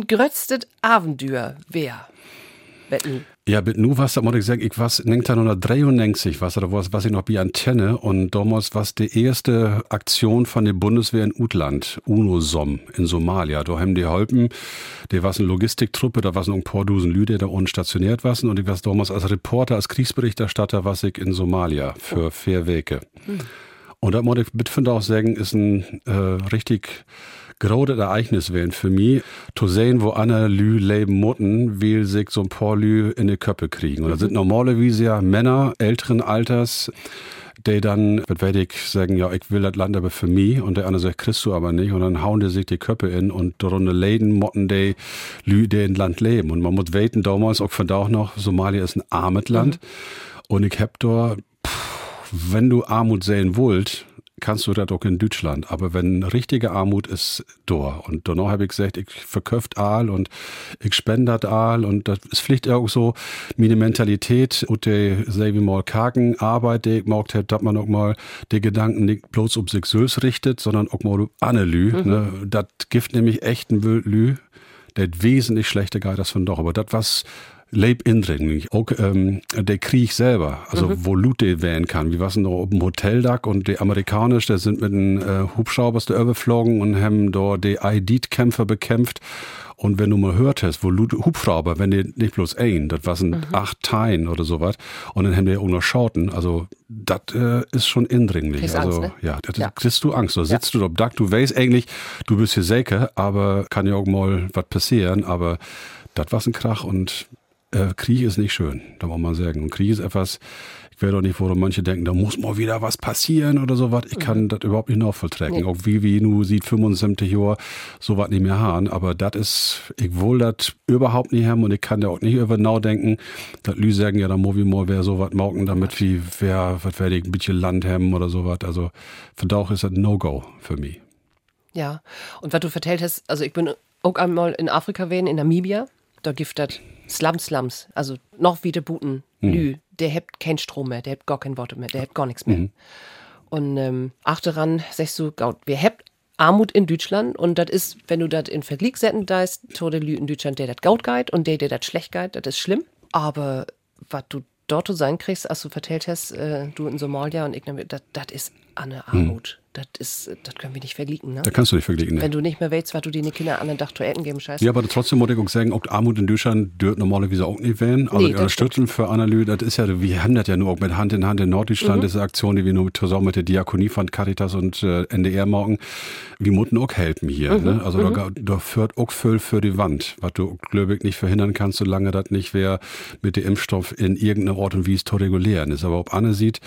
[SPEAKER 2] Grötztet Abenteuer wer? Wetten.
[SPEAKER 3] Ja, mit nu was, da muss ich sagen, ich was 1993 was, oder was, was ich noch bei Antenne und damals was die erste Aktion von der Bundeswehr in Utland, UNOSOM in Somalia. Da haben die Holpen, die was eine Logistiktruppe, da was ein paar Dusen Lüde da unten stationiert was und ich was damals als Reporter, als Kriegsberichterstatter was ich in Somalia für vier Wege. Und da muss ich bitte auch sagen, ist ein äh, richtig großes Ereignis werden für mich, zu sehen, wo Anna Lü leben mutten, will sich so ein paar Lü in die Köppe kriegen. Und das sind normalerweise ja Männer älteren Alters, die dann, was werde ich sagen, ja, ich will das Land aber für mich und der andere sagt, kriegst du aber nicht und dann hauen die sich die Köppe in und darunter Läden motten die Lü, die in Land leben. Und man muss weten, damals auch von da auch noch, Somalia ist ein armes Land und ich hab da, pff, wenn du Armut sehen wollt, kannst du das auch in Deutschland. Aber wenn richtige Armut ist, da. Und danach habe ich gesagt, ich verkauft Aal und ich spende das Aal und das ist vielleicht auch so meine Mentalität und die, sag ich mal, kargen Arbeit, die ich gemacht habe, dass man auch mal die Gedanken nicht bloß um sich selbst richtet, sondern auch mal um andere Lü. Ne? Das gibt nämlich echt ein Lü, der wesentlich schlechter geht als von doch. Aber das was leib indringlich. Auch ähm, der Krieg selber, also mhm. wo Lute werden kann. Wie was noch auf dem Hoteldach und die Amerikanisch, der sind mit einem äh, Hubschrauber überflogen und haben dort die ID-Kämpfer bekämpft. Und wenn du mal hört hast, wo Hubschrauber, wenn die nicht bloß ein, das waren mhm. acht Teilen oder sowas, und dann haben die auch noch Schauten, also das äh, ist schon indringlich.
[SPEAKER 2] Kriegst
[SPEAKER 3] also
[SPEAKER 2] Angst, ne?
[SPEAKER 3] ja, das ja. kriegst du Angst. Da sitzt ja. du auf Dach, du weißt eigentlich, du bist hier sicher, aber kann ja auch mal was passieren, aber das war ein Krach und äh, Krieg ist nicht schön, da muss man sagen. Und Krieg ist etwas, ich werde doch nicht, wo manche denken, da muss mal wieder was passieren oder sowas. Ich kann mhm. das überhaupt nicht nachvolltrecken. Nee. Auch wie wie nu sieht 75 Jahre sowas nicht mehr haben. Aber das ist, ich will das überhaupt nicht haben und ich kann da auch nicht über nachdenken. Das Lü sagen, ja, da muss ich mal wer sowas machen, damit wie wer, was werde ich ein bisschen Land haben oder sowas. Also für Dauch ist das No-Go für mich.
[SPEAKER 2] Ja, und was du vertellt hast, also ich bin auch einmal in Afrika gewesen, in Namibia da gibt das Slums Slums, also noch wieder Buten, mhm. Lü, der hat keinen Strom mehr, der hat gar kein Wort mehr, der hat gar nichts mehr. Mhm. Und ähm, achte ran, sagst du, wir haben Armut in Deutschland und das ist, wenn du das in Vergleich setzen, da ist Tode Lü in Deutschland, der das Gaut geht und der, der das schlecht geht, das ist schlimm. Aber was du dort zu sein kriegst, als du vertellt hast, äh, du in Somalia und ich, das ist eine Armut. Mhm das ist, das können wir nicht vergleichen. Ne?
[SPEAKER 3] Da kannst du nicht vergleichen. Ne?
[SPEAKER 2] Wenn du nicht mehr weißt, was du den Kindern an den Dach essen geben scheiße.
[SPEAKER 3] Ja, aber trotzdem muss ich auch sagen, auch Armut in Deutschland dürft normalerweise auch nicht werden. Also nee, die Unterstützung für Analyse, das ist ja, wir haben das ja nur auch mit Hand in Hand in Norddeutschland, mhm. diese Aktion, die wir nur zusammen mit der Diakonie von Caritas und äh, NDR morgen, wir mussten auch helfen hier. Mhm. Ne? Also mhm. da, da führt auch viel für die Wand, was du, glaube ich, nicht verhindern kannst, solange das nicht wäre mit dem Impfstoff in irgendeiner Ort und wie es zu regulieren ist. Aber ob Anne sieht,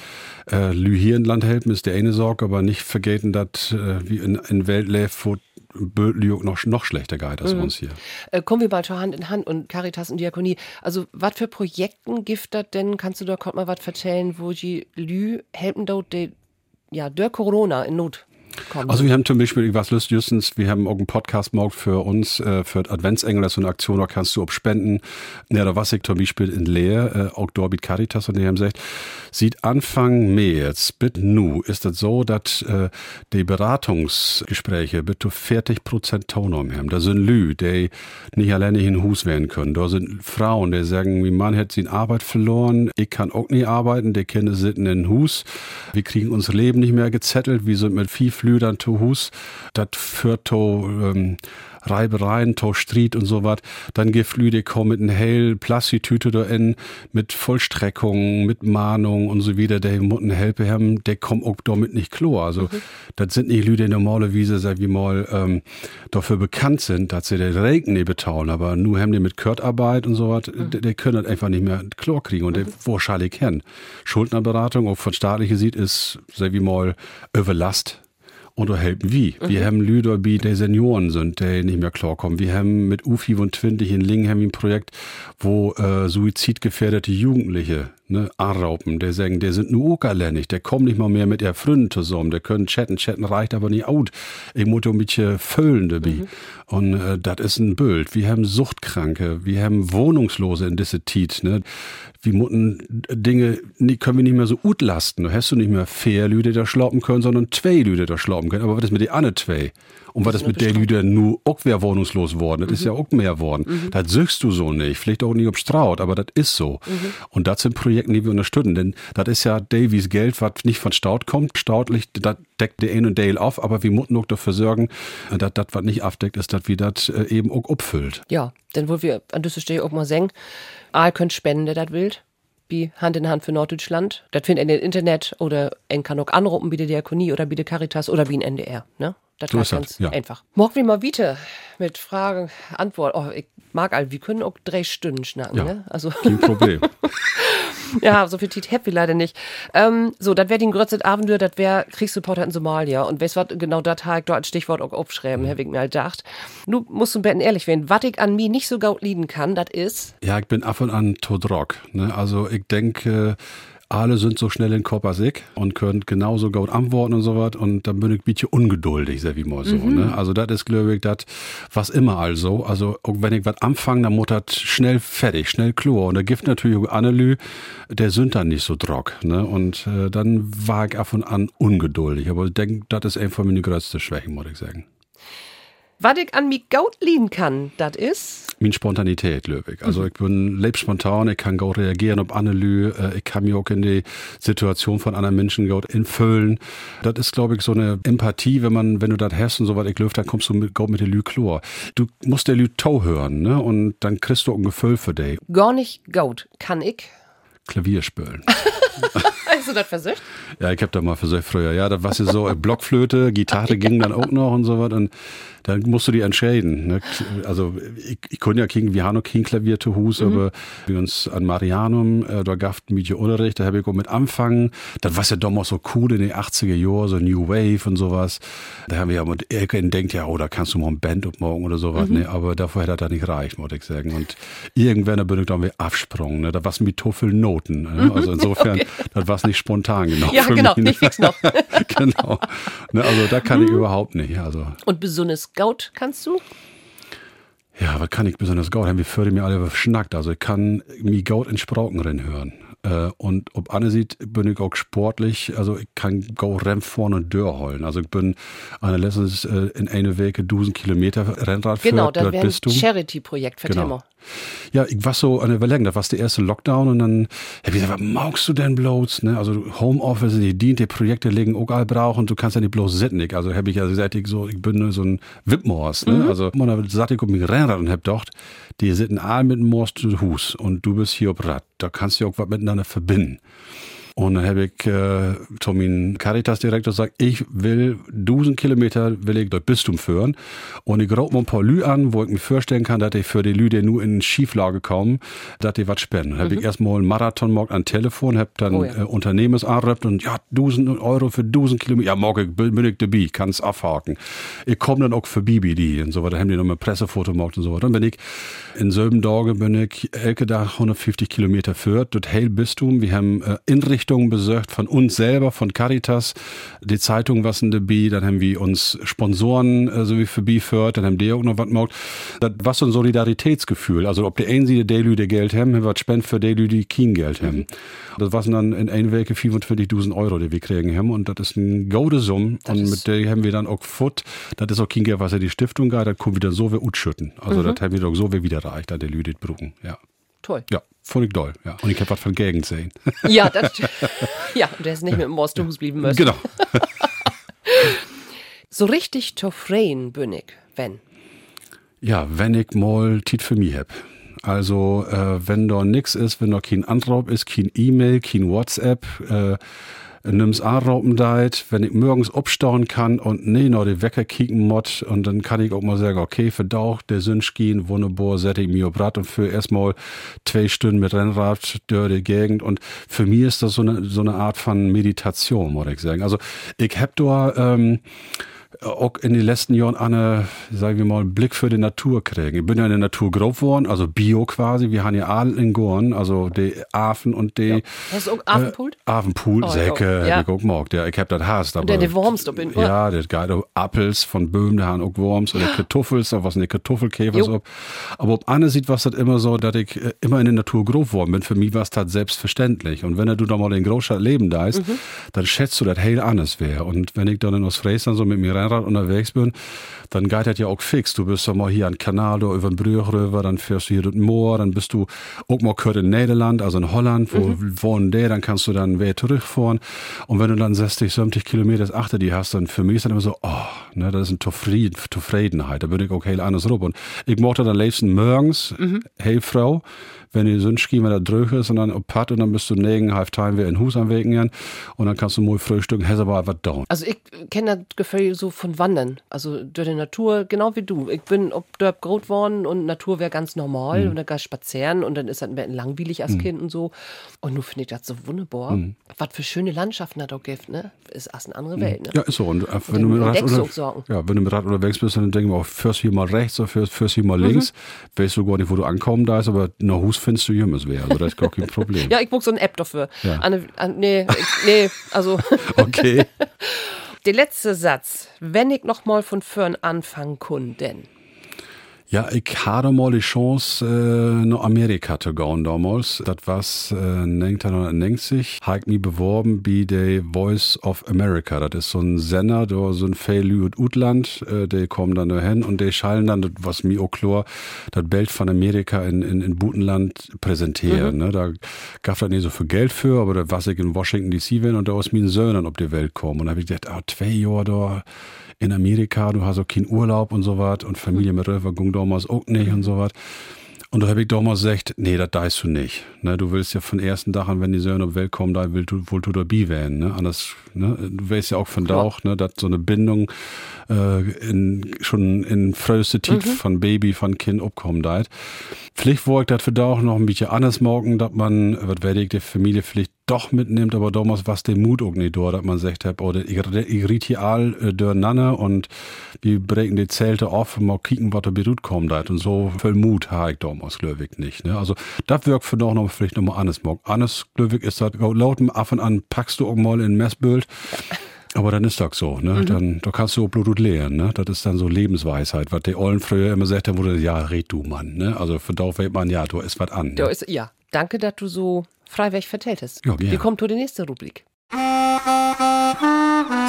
[SPEAKER 3] äh, Lü hier in Land helfen, ist der eine Sorge, aber nicht vergeten, dass äh, wie in, in Welt lebt, wo Bödliuk noch, noch schlechter geht als mhm. uns hier.
[SPEAKER 2] Äh, kommen wir mal schon Hand in Hand und Caritas und Diakonie. Also, was für Projekten gibt das denn? Kannst du da kurz mal was erzählen, wo die Lü helfen dort, ja, der Corona in Not kommen.
[SPEAKER 3] Also wir haben zum Beispiel, ich weiß justens, wir haben auch einen Podcast morgen für uns, äh, für Adventsengel, das ist so eine Aktion, da kannst du ob spenden. Ja, da was ich zum Beispiel in Leer, äh, auch Dorbit Caritas und die haben gesagt, sieht Anfang März, bis nu, ist das so, dass äh, die Beratungsgespräche zu 40 Prozent Tonum haben. Da sind Lü, die nicht alleine in Hus werden können. Da sind Frauen, die sagen, mein Mann hat seine Arbeit verloren, ich kann auch nicht arbeiten, die Kinder sitzen in Hus, wir kriegen unser Leben nicht mehr gezettelt, wir sind mit viel Flüdern zu Hus, das führt zu ähm, Reibereien, to Street und so was. Dann geflüde kommen mit einem hell Plastiküte da in, mit Vollstreckung, mit Mahnung und so wieder. Der mutten helfe haben, der kommt auch damit nicht klar. Also, mhm. das sind nicht Lüde normalerweise, sag wie mal, ähm, dafür bekannt sind, dass sie den Regen nicht betauen. Aber nur haben die mit Körtarbeit und so was, mhm. die, die, können das einfach nicht mehr klar kriegen und mhm. der wahrscheinlich kennen. Schuldnerberatung, auch von staatlicher sieht, ist, sag wie mal, Überlast oder helfen wie. Mhm. Wir haben Lüder, die die Senioren sind, die nicht mehr klarkommen. Wir haben mit UFI und 20 in Lingen ein Projekt, wo äh, suizidgefährdete Jugendliche ne, anraupen. Der sagen, der sind nur ukerlännig, der kommt nicht mal mehr mit ihr Freunden zusammen, der können chatten, chatten reicht aber nicht out. Ich muss ein bisschen füllen dabei. Mhm. Und äh, das ist ein Bild. Wir haben Suchtkranke, wir haben Wohnungslose in dieser Tit. Ne? Wir müssen Dinge, können wir nicht mehr so gut lasten. Du hast du nicht mehr vier Lüde da schlafen können, sondern zwei Lüde da schlafen können. Aber was ist mit den anderen zwei? Und was ist mit der Lüde nur auch wer wohnungslos worden? Das mhm. ist ja auch mehr worden. Mhm. Das suchst du so nicht. Vielleicht auch nicht ob Straut, aber das ist so. Mhm. Und das sind Projekte, die wir unterstützen. Denn das ist ja Davies Geld, was nicht von Staut kommt. Stautlich, das deckt der ein und Dale auf, aber wir müssen auch dafür sorgen, dass das, was nicht aufdeckt, ist, dass wir das äh, eben auch abfüllt.
[SPEAKER 2] Ja, denn wo wir an dieser Stelle auch mal sagen, Aal könnt spenden, der das will wie Hand in Hand für Norddeutschland. Das findet ihr im Internet oder en kann auch anrufen, wie die Diakonie oder wie die Caritas oder wie ein NDR. Ne? Das so ist ganz ja. einfach. Morgen wir mal wieder mit Fragen, Antwort. Oh, ich mag all, wir können auch drei Stunden schnacken.
[SPEAKER 3] Ja,
[SPEAKER 2] ne?
[SPEAKER 3] also kein Problem.
[SPEAKER 2] ja, so viel Tiet happy leider nicht. Ähm, so, das wäre die größte Abenteuer, das wäre Kriegsreporter in Somalia. Und weißt was, genau das habe ich dort als Stichwort auch aufschreiben, mhm. habe ich mir halt gedacht. Nu musst du betten ehrlich werden, was ich an mir nicht so gut lieben kann, das ist...
[SPEAKER 3] Ja, ich bin ab und an Todrock. Ne? Also ich denke... Äh, alle sind so schnell in Koppersig und können genauso gut antworten und so was. Und dann bin ich ein bisschen ungeduldig, sag ich mal so. Mhm. Ne? Also das ist, glaube ich, das, was immer also. Also wenn ich was anfange, dann muss das schnell fertig, schnell klar. Und da gibt natürlich auch Annelü, der sind dann nicht so drock. Ne? Und äh, dann war ich ab und an ungeduldig. Aber ich denke, das ist einfach meine größte Schwäche, muss ich sagen.
[SPEAKER 2] Was ich an mich gut lieben kann, das ist.
[SPEAKER 3] Min Spontanität, Löwig. Also
[SPEAKER 2] Mhm.
[SPEAKER 3] ich bin leb spontan, ich kann gut reagieren auf andere Lü, äh, ich kann mich auch in die Situation von anderen Menschen gut infüllen. Das ist, glaube ich, so eine Empathie, wenn man, wenn du das hast und so was, ich löf, dann kommst du mit, gut mit der Lü Chlor. Du musst der Lü Tau hören, ne? Und dann kriegst du ein Gefühl für dich.
[SPEAKER 2] Gar nicht gut kann ich.
[SPEAKER 3] Klavier spielen.
[SPEAKER 2] Hast du das versucht?
[SPEAKER 3] Ja, ich hab da mal versucht früher. Ja, das war so äh, Blockflöte, Gitarre ging dann auch noch und so was. Und dann musst du die entscheiden. Ne? Also ich, ich konnte ja kein, wir haben noch kein Klavier zu Hus, aber wir uns an Marianum, äh, da gab mit ihr Unterricht, da habe ich auch mit anfangen. Das war ja damals so cool in den 80er Jahren, so New Wave und sowas. Da haben wir ja mit Elke denkt, ja, oh, da kannst du mal ein Band ab morgen oder sowas. Ne? Aber dafür hätte das nicht reicht, muss ich sagen. Und irgendwann da bin ich dann wieder absprungen. Ne? Da war es mit Toffel Noten. Ne? Also insofern, das war nicht spontan genau.
[SPEAKER 2] Ja,
[SPEAKER 3] für
[SPEAKER 2] genau,
[SPEAKER 3] mich, ne?
[SPEAKER 2] nicht fix noch.
[SPEAKER 3] genau. Ne, also da kann ich überhaupt nicht. Also
[SPEAKER 2] Und besonders gut kannst du?
[SPEAKER 3] ja, was kann ich besonders gut? Haben wir für mir alle verschnackt. Also ich kann mir gut in Sprauken hören. Äh, und ob Anne sieht, bin ich auch sportlich. Also ich kann go Rennen vorne und Dörr holen. Also ich bin eine letztens äh, in eine Woche 1000 Kilometer Rennrad
[SPEAKER 2] Genau, das
[SPEAKER 3] dort
[SPEAKER 2] wäre ein. Charity-Projekt für
[SPEAKER 3] Genau.
[SPEAKER 2] Timmer.
[SPEAKER 3] Ja, ich war so an der Überlegung, das war der erste Lockdown und dann hab ich gesagt, was magst du denn bloß? Ne? Also Homeoffice, die dient, die Projekte legen auch all brauchen und du kannst ja nicht bloß sitzen. Ich, also habe ich ja gesagt, ich so, ich bin nur so ein Wippmors. Ne? Also man hat gesagt, ich komme mit Rennrad und hab gedacht, die sitzen all mit dem Moors zu Hus und du bist hier auf Rad. Da kannst du ja auch was miteinander verbinden. Und dann habe ich äh, zu meinem Caritas-Direktor gesagt, ich will 1000 Kilometer will ich dort Bistum führen. Und ich raub mir ein paar Lü an, wo ich mir vorstellen kann, dass ich für die Lü, die nur in Schieflage kommen, dass die was spenden. Dann habe ich erstmal einen Marathon gemacht an Telefon, habe dann
[SPEAKER 2] Mhm. Oh ja.
[SPEAKER 3] äh, Unternehmens angerufen und ja, 1000 Euro für 1000 Kilometer. Ja, morgen bin ich dabei, kann's abhaken. Ich komme dann auch für Bibi die und so weiter. Haben die noch mal ein Pressefoto gemacht und so weiter. Dann bin ich in selben Tagen bin ich elke Tag 150 Kilometer führt, dort Heil Bistum. Wir haben äh, Inrichtungen besorgt von uns selber, von Caritas, die Zeitung was in dabei, dann haben wir uns Sponsoren äh, so wie für Biführt, dann haben die auch noch was gemacht. Das war so ein Solidaritätsgefühl. Also ob die einen sie die Lü die Geld haben, haben wir spenden für die Lü, die kein Geld haben. Das waren dann in einer Woche 45.000 Euro, die wir kriegen haben und das ist ein gute Summe und mit der haben wir dann auch Foot, das ist auch kein Geld, was ja die Stiftung geht, das kommt wieder so wie utschütten. Also das haben wir doch so wie wieder reicht, an der Lü, die brauchen. Ja.
[SPEAKER 2] Toll.
[SPEAKER 3] Ja, völlig doll. Ja. Und ich habe was von Gegend sehen.
[SPEAKER 2] Ja, das, ja, und der ist nicht mit dem Hus blieben müssen.
[SPEAKER 3] genau.
[SPEAKER 2] So richtig zufrieden bin ich, wenn.
[SPEAKER 3] Ja, wenn ich mal Tit für mich hab. Also, äh, wenn da nix ist, wenn da kein Anruf ist, kein E-Mail, kein WhatsApp, äh, nimm's anrauben deit, wenn ich morgens abstauen kann und nee, noch die Wecker kicken mod und dann kann ich auch mal sagen, okay, verdauch, der Sünsch gehen, wunderbar, setze ich mir Rad und für erstmal zwei Stunden mit Rennrad durch die Gegend und für mich ist das so eine, so eine Art von Meditation, muss ich sagen. Also, ich hab da, ähm, auch in den letzten Jahren eine, sagen wir mal, einen Blick für die Natur kriegen. Ich bin ja in der Natur grob geworden, also Bio quasi. Wir haben ja all in Gorn, also die Affen und die
[SPEAKER 2] Hast du auch Affenpult?
[SPEAKER 3] Äh, Affenpool,
[SPEAKER 2] Oh,
[SPEAKER 3] Säcke,
[SPEAKER 2] oh, ja.
[SPEAKER 3] ich auch gemacht. Ja, ich hab das Haas. Aber,
[SPEAKER 2] der, der Worms, ob in-
[SPEAKER 3] Ja, der geil, auch Appels von Böhmen, der haben auch Worms oder Kartoffels, da was eine Kartoffelkäfer
[SPEAKER 2] Jo.
[SPEAKER 3] so. Aber ob Anne sieht, was das immer so, dass ich äh, immer in der Natur grob geworden bin. Für mich war es das selbstverständlich. Und wenn du da mal in Großstadt leben da ist,
[SPEAKER 2] Mhm.
[SPEAKER 3] dann schätzt du das heel anders wäre. Und wenn ich dann in Ostfriesland so mit mir Rennrad unterwegs bin, dann geht das ja auch fix. Du bist doch mal hier an Kanal oder über den Brüch rüber, dann fährst du hier durch Moor, dann bist du auch mal gehört in Nederland, also in Holland, wo wohnen der, dann kannst du dann wieder zurückfahren. Und wenn du dann 60, 70 Kilometer achter die hast, dann für mich ist dann immer so, oh, ne, das ist eine Zufrieden, Zufriedenheit. Da bin ich auch heel anders rum. Und ich mochte dann liebsten morgens, hey Frau, wenn die Sünschki, wenn er drüch ist und dann auf Pat und dann bist du negen, halb time wieder in Hus am Wegen und dann kannst du mal frühstücken, hast aber was down.
[SPEAKER 2] Also ich kenne das Gefühl so von Wandern. Also durch die Natur, genau wie du. Ich bin ob dort groß geworden und Natur wäre ganz normal
[SPEAKER 3] Mhm.
[SPEAKER 2] und dann gehst spazieren und dann ist das ein langweilig als Kind und so. Und nun finde ich das so wunderbar.
[SPEAKER 3] Mhm.
[SPEAKER 2] Was für schöne Landschaften das auch gibt, ne? Ist erst eine andere Welt, ne?
[SPEAKER 3] Ja, ist so. Und äh, wenn
[SPEAKER 2] dann
[SPEAKER 3] du mit Rad oder, ja, wenn du mit Rad unterwegs bist, dann denken wir auch, fährst hier mal rechts oder fährst, fährst hier mal links. Weißt du gar nicht, wo du ankommen da ist, aber nach Hus findest du jemals wer. Also das ist gar kein Problem.
[SPEAKER 2] Ja, ich buch so eine App dafür.
[SPEAKER 3] Ja.
[SPEAKER 2] Anne, an, nee, ich, nee, also
[SPEAKER 3] Okay.
[SPEAKER 2] der letzte Satz. Wenn ich noch mal von vorn anfangen kann, denn.
[SPEAKER 3] Ja, ich hatte mal die Chance, äh, nach Amerika zu gehen damals. Das war äh, 1990. Habe ich mich beworben bei der Voice of America. Das ist so ein Sender, da so ein Fehlü und Utland. Äh, die kommen dann da hin und die schallen dann, was mir auch klar, das Bild von Amerika in, in, in Butenland präsentieren. Mhm. Ne? Da gab es nicht so viel Geld für, aber da war ich in Washington DC wenn und da aus meinen Söhnen auf die Welt kommen. Und da habe ich gedacht, ah, zwei Jahre da in Amerika, du hast auch keinen Urlaub und so was und Familie mit Vergung damals auch nicht und so was. Und da habe ich damals gesagt, nee, das deist du nicht. Ne, du willst ja von ersten Tag an, wenn die Söhne auf Welt kommen, da willst du wohl du dabei werden. Ne? Anders, ne? Du weißt ja auch von da auch, ne, dass so eine Bindung äh, in, schon in fröste Tief mhm. von Baby, von Kind abkommen da. Vielleicht wollte ich das für da auch noch ein bisschen anders morgen, dass man, was werde ich, die Familie vielleicht doch mitnimmt, aber damals war es der Mut auch nicht da, dass man sagt, hab, oder ich, ich all äh, der Nanne und wir brechen die Zelte auf und mal kicken, was da berut kommt hat. Und so viel Mut habe ich damals, glaube ich, nicht. Ne? Also, das wirkt für doch noch vielleicht nochmal anders. Anders, glaube ich, ist das, laut dem Affen an packst du auch mal in ein Messbild. Aber dann ist das so, ne? Mhm. Dann, da kannst du Blut lehren, ne? Das ist dann so Lebensweisheit, was die Ollen früher immer sagten, wurde, ja, red du, Mann, ne? Also für da weiß man, ja, du ist was an. Ne?
[SPEAKER 2] Ist, ja. Danke, dass du so freiweg vertellt hast. Ja, Wir kommen zu der nächsten Rubrik.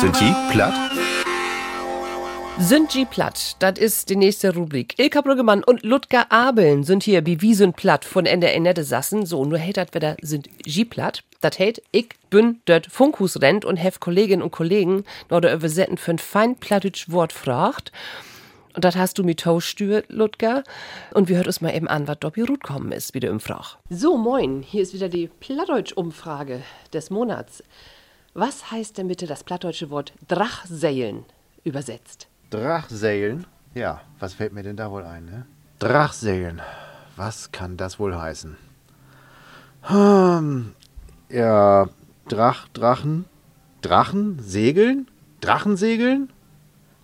[SPEAKER 1] Sind die platt?
[SPEAKER 2] Sind die platt? Das ist die nächste Rubrik. Ilka Brüggemann und Ludger Abeln sind hier wie wie sind platt von NDR Nette Sassen. So, nur hält das wieder sind die platt. Das hält, ich bin dort Funkhus rennt und hef Kolleginnen und Kollegen noch der übersetzen für ein fein plattitsch Wort fragt. Und das hast du mit stürt, Ludger. Und wir hört uns mal eben an, was Dobby Ruth kommen ist, wieder im Frach. So, moin, hier ist wieder die Plattdeutsch-Umfrage des Monats. Was heißt denn bitte das plattdeutsche Wort Drachseilen übersetzt?
[SPEAKER 4] Drachseilen? Ja, was fällt mir denn da wohl ein, ne? Drachseilen. Was kann das wohl heißen? Hm, ja, Drach, Drachen, Drachen, Segeln? Drachensegeln?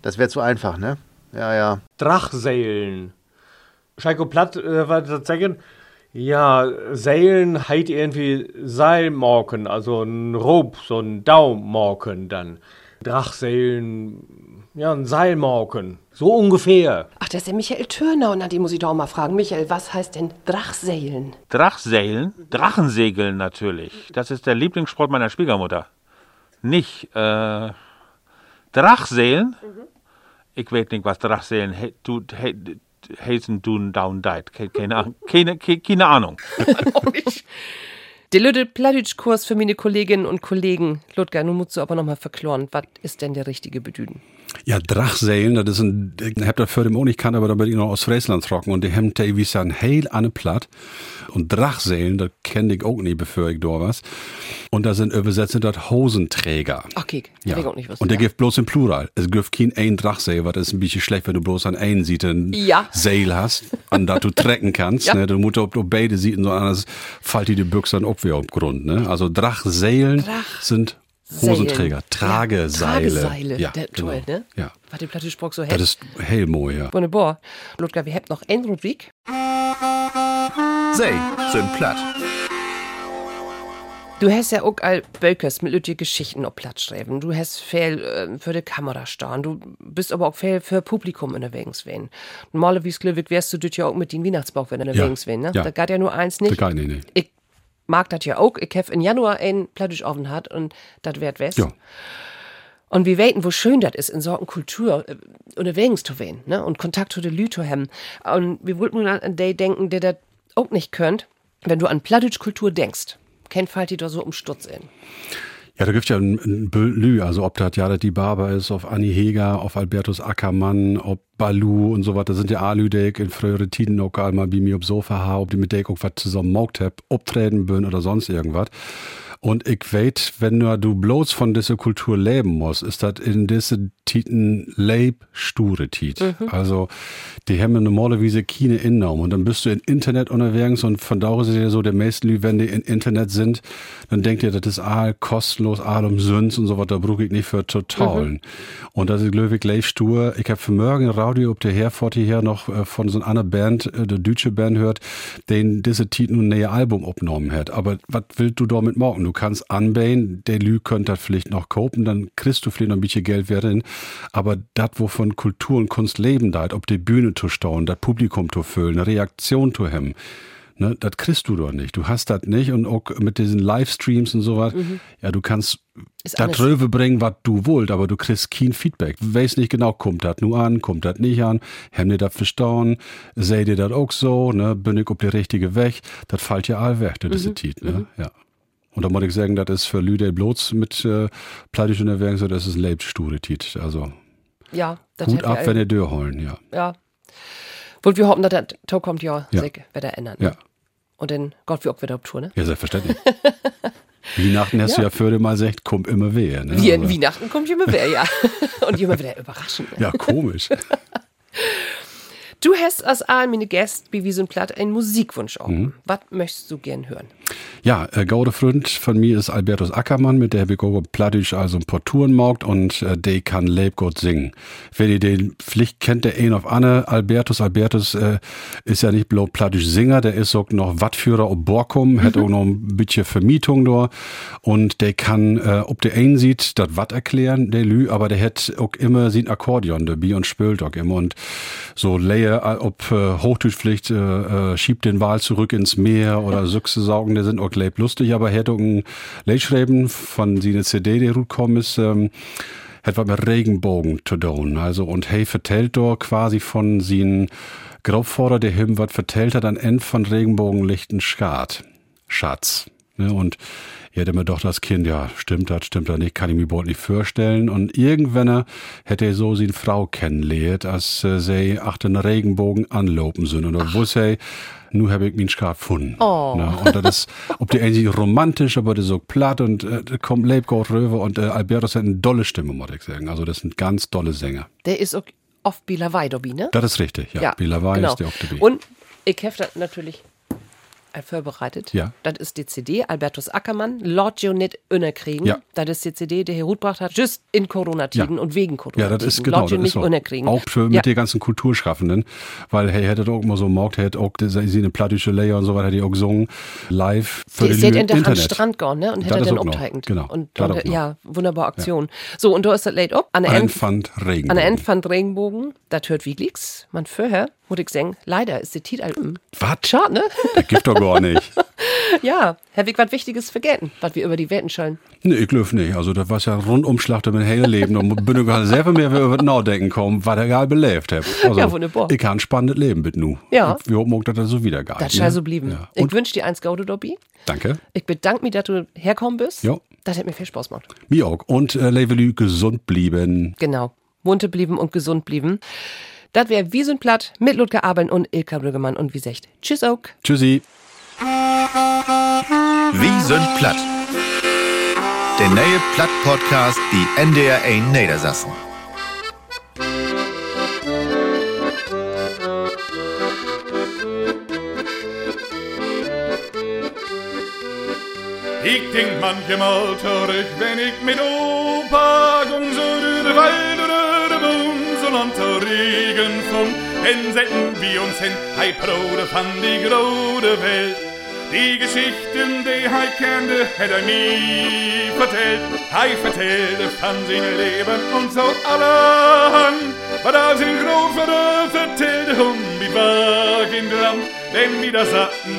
[SPEAKER 4] Das wäre zu einfach, ne? Ja, ja.
[SPEAKER 5] Drachseilen. Scheiko Platt, äh, was das sagen? Ja, Seilen heit irgendwie Seilmorken, also ein Rob, so ein Daummorken dann. Drachseilen, ja, ein Seilmorken. So ungefähr.
[SPEAKER 2] Ach, das ist der Michael Türner und an die muss ich doch auch mal fragen. Michael, was heißt denn Drachseilen?
[SPEAKER 6] Drachseilen? Drachensegeln natürlich. Das ist der Lieblingssport meiner Schwiegermutter. Nicht, äh, Drachseilen? Mhm ich weiß nicht, was Drachseilen he, tut, he, heißen tun down died. Keine, keine, keine Ahnung.
[SPEAKER 2] Der Lüde Pladitsch-Kurs für meine Kolleginnen und Kollegen. Ludger, nun musst du aber nochmal verkloren. Was ist denn der richtige Bedüden?
[SPEAKER 3] Ja, Drachseilen, das ist ein, ich hab das für den nicht kannt, aber da bin ich noch aus Friesland trocken und die haben da wie ein heil an Platt. Und Drachseilen, das kenne ich auch nicht, bevor ich da was. Und da sind übersetzt das Hosenträger.
[SPEAKER 2] Okay,
[SPEAKER 3] ja. ich auch nicht was. Und der gibt bloß im Plural. Es gibt kein ein Drachseil, was ist ein bisschen schlecht, wenn du bloß an einen Seiten
[SPEAKER 2] ja.
[SPEAKER 3] Seil hast, an das du trecken kannst. ja. ne? Du musst auf beide Seiten so anders fällt die Büchse dann ob wir auf Grund. Ne? Also Drachseilen Drach. sind Hosenträger, Trageseile.
[SPEAKER 2] Ja, Trageseile, ja, der,
[SPEAKER 3] genau.
[SPEAKER 2] toll, ne?
[SPEAKER 3] Ja.
[SPEAKER 2] War die platte Sprach so hell?
[SPEAKER 3] Das ist Helmo, ja.
[SPEAKER 2] Wunderbar. Ludger, wir haben noch eine Rubrik.
[SPEAKER 1] Sei, sind platt.
[SPEAKER 2] Du hast ja auch all Böckers mit lütje Geschichten auf Platz schreiben. Du hast viel äh, für die Kamera stehen. Du bist aber auch viel für Publikum unterwegs wen. Normalerweise, glaube wärst du dort ja auch mit den Weihnachtsbauch wenn unterwegs ja. ne?
[SPEAKER 3] Ja.
[SPEAKER 2] Da geht ja nur eins nicht.
[SPEAKER 3] Da geht nicht,
[SPEAKER 2] Ich mag das ja auch. Ich habe im Januar ein Plattisch offen hat und das wird west.
[SPEAKER 3] Ja.
[SPEAKER 2] Und wir weten, wo schön das ist, in so einer Kultur äh, unterwegs zu werden, ne? Und Kontakt zu den zu haben. Und wir wollten nur an den denken, der das auch nicht könnt, wenn du an Plattdeutsch-Kultur denkst. Kennt fällt die da so um Stutz in.
[SPEAKER 3] Ja, da gibt's ja ein, ein Lü, also ob das ja die Barber ist, auf Annie Heger, auf Albertus Ackermann, ob Balu und so weiter, sind ja Alüdek in frühere Tiden auch mal wie mir ob Sofa ob die mit Dek was zusammen maugt hab, obtreten bünd oder sonst irgendwas. Und ich weiß, wenn du bloß von dieser Kultur leben musst, ist das in diese Titen leib sture Tit. Mhm. Also, die haben normalerweise keine Innenraum. Und dann bist du im Internet unterwegs und von da ist es ja so, der meisten Leute, wenn die im Internet sind, dann denkt ihr, das ist all kostenlos, all umsonst und so was, da brauche ich nicht für totalen. Mhm. Und das ist, ich, leib stur. Ich habe für morgen Radio, ob der Herford hier noch äh, von so einer Band, äh, der deutsche Band hört, den diese Titen ein neues Album aufgenommen hat. Aber was willst du damit morgen? Du kannst anbauen, der Lü könnte das vielleicht noch kopen, dann kriegst du vielleicht noch ein bisschen Geld werden. Aber das, wovon Kultur und Kunst leben da, ob die Bühne zu stauen, das Publikum zu füllen, eine Reaktion zu haben, ne, das kriegst du doch nicht. Du hast das nicht und auch mit diesen Livestreams und sowas, ja, du kannst
[SPEAKER 2] Ist alles-
[SPEAKER 3] Röwe bringen, was du wollt, aber du kriegst kein Feedback. Du weißt nicht genau, kommt das nur an, kommt das nicht an, haben die das verstanden, seht ihr das auch so, ne, bin ich auf der richtige Weg, das fällt ja all weg, das ist
[SPEAKER 2] Mhm.
[SPEAKER 3] Tit, ne, ja. Und da muss ich sagen, das ist für Lüde bloß mit äh, der Werk so, das ist ein lebensture Tit. Also
[SPEAKER 2] Ja, das
[SPEAKER 3] Hut ab,
[SPEAKER 2] wir
[SPEAKER 3] wenn ihr Dörr holen, ja.
[SPEAKER 2] Ja. Und wir hoffen, dass das Tau kommt ja,
[SPEAKER 3] Ja.
[SPEAKER 2] sich wieder ändern.
[SPEAKER 3] Ja.
[SPEAKER 2] Und dann Gott, wie auch wieder auf Tour, ne?
[SPEAKER 3] Ja, selbstverständlich. Weihnachten hast du ja für mal gesagt, kommt immer wer. Ne?
[SPEAKER 2] Wie
[SPEAKER 3] Also,
[SPEAKER 2] Weihnachten kommt immer wer, ja. Und immer wieder überraschend. Ne?
[SPEAKER 3] ja, komisch.
[SPEAKER 2] Du hast als allen meine Gäste, wie wir sind platt, einen Musikwunsch auch.
[SPEAKER 3] Mhm.
[SPEAKER 2] Was möchtest du gern hören?
[SPEAKER 3] Ja, äh, gaude Freund von mir ist Albertus Ackermann, mit der ich auch Plattisch also ein paar Touren maugt und äh, der kann Lebgott singen. Wenn ihr den Pflicht kennt, der ein auf Anne, Albertus, Albertus äh, ist ja nicht bloß Plattisch Singer, der ist auch noch Wattführer ob Borkum, hat auch noch ein bisschen Vermietung da. Und der kann, äh, ob der einen sieht, das Watt erklären, der Lü, aber der hat auch immer sein Akkordeon dabei und spielt auch immer. Und so Leie, äh, ob äh, Hochdeutschpflicht, äh, äh, schiebt den Wal zurück ins Meer oder Süchse saugen, der sind auch leib lustig, aber er auch ein Leitschreiben von seiner CD, die rausgekommen ist, ähm, hat was mit Regenbogen zu tun. Also, und hey, vertellt dort quasi von seinen Graubforder, der ihm was vertellt hat, an End von Regenbogenlichten Skat. Schatz. Ne, und ich hätte mir doch das Kind, ja, stimmt das, stimmt das nicht, kann ich mir überhaupt nicht vorstellen. Und irgendwann hätte er so seine Frau kennengelernt, als äh, sie achter den Regenbogen anlopen sind. Und da wusste er, nu habe ich mich Skat gefunden.
[SPEAKER 2] Oh.
[SPEAKER 3] Ne, und das ist, ob die eigentlich romantisch, aber das ist so platt und äh, kommt Lebgott rüber und äh, Albertus hat eine dolle Stimme, muss ich sagen. Also das sind ganz dolle Sänger.
[SPEAKER 2] Der ist auch oft Bilawai dabei, ne?
[SPEAKER 3] Das ist richtig, ja. Bilawai
[SPEAKER 2] genau.
[SPEAKER 3] ist der dabei.
[SPEAKER 2] Und ich habe natürlich äh, vorbereitet.
[SPEAKER 3] Ja.
[SPEAKER 2] Das ist die CD, Albertus Ackermann, Lord Jo nicht kriegen.
[SPEAKER 3] Ja.
[SPEAKER 2] Das ist die CD, die Herr gebracht hat, just in Corona-Tiden
[SPEAKER 3] Ja.
[SPEAKER 2] und wegen Corona.
[SPEAKER 3] Ja, das ist genau,
[SPEAKER 2] Lord
[SPEAKER 3] das ist so. Auch für mit
[SPEAKER 2] ja.
[SPEAKER 3] den ganzen Kulturschaffenden, weil hey, hätte auch immer so morgt, hätte auch sie eine plattische Layer und so weiter, die auch gesungen, live für
[SPEAKER 2] Die ist den
[SPEAKER 3] Internet.
[SPEAKER 2] Strand gegangen, ne? Und hätte dann
[SPEAKER 3] noch.
[SPEAKER 2] abteigend.
[SPEAKER 3] Genau,
[SPEAKER 2] Und, und
[SPEAKER 3] noch.
[SPEAKER 2] ja, wunderbare Aktion. So, und da ist das laid up. An der End,
[SPEAKER 3] Pfand Regenbogen.
[SPEAKER 2] an der End von Regenbogen, das hört wie Glicks. Man vorher, muss ich sagen, leider ist die Titel,
[SPEAKER 3] Was?
[SPEAKER 2] schade, ne?
[SPEAKER 3] Das gibt doch gar nicht.
[SPEAKER 2] ja, habe ich was Wichtiges vergessen, was wir über die Welten schallen.
[SPEAKER 3] Nee, ich glaube nicht. Also, das war ja Rundumschlag durch mein helles Leben. Da bin ich gerade selber mehr über das Nachdenken kommen, was er gerade belebt hat. Also,
[SPEAKER 2] Ja, wunderbar.
[SPEAKER 3] Ich kann ein spannendes Leben mit nu.
[SPEAKER 2] Ja.
[SPEAKER 3] Und Wir hoffen dass das so wieder geht.
[SPEAKER 2] Das
[SPEAKER 3] ne?
[SPEAKER 2] soll so blieben.
[SPEAKER 3] Ja.
[SPEAKER 2] Ich
[SPEAKER 3] Und,
[SPEAKER 2] wünsche dir eins Gaude, Dobby.
[SPEAKER 3] danke.
[SPEAKER 2] Ich bedanke mich, dass du herkommen bist.
[SPEAKER 3] Jo.
[SPEAKER 2] Das hat mir viel Spaß gemacht.
[SPEAKER 3] Mir auch. Und äh, Levelü gesund blieben.
[SPEAKER 2] Genau. Munter blieben und gesund blieben. Das wäre Wie sind platt mit Ludger Abeln und Ilka Brüggemann und wie secht. Tschüss, auch.
[SPEAKER 3] Tschüssi.
[SPEAKER 1] Wie sind platt? Der neue Platt-Podcast, die NDR 1 Niedersassen.
[SPEAKER 7] Ich denk manchmal zurück, wenn ich mit Opa gung, so durch und Regen vom Dann setzen wir uns hin, hei Brode von die grode Welt. Die Geschichten, die hei kannte, hat er mir vertellt. Hei vertellte von seinem Leben und so allerhand. Was er sein Großvater vertellte, um wie war in Land, denn wieder satten,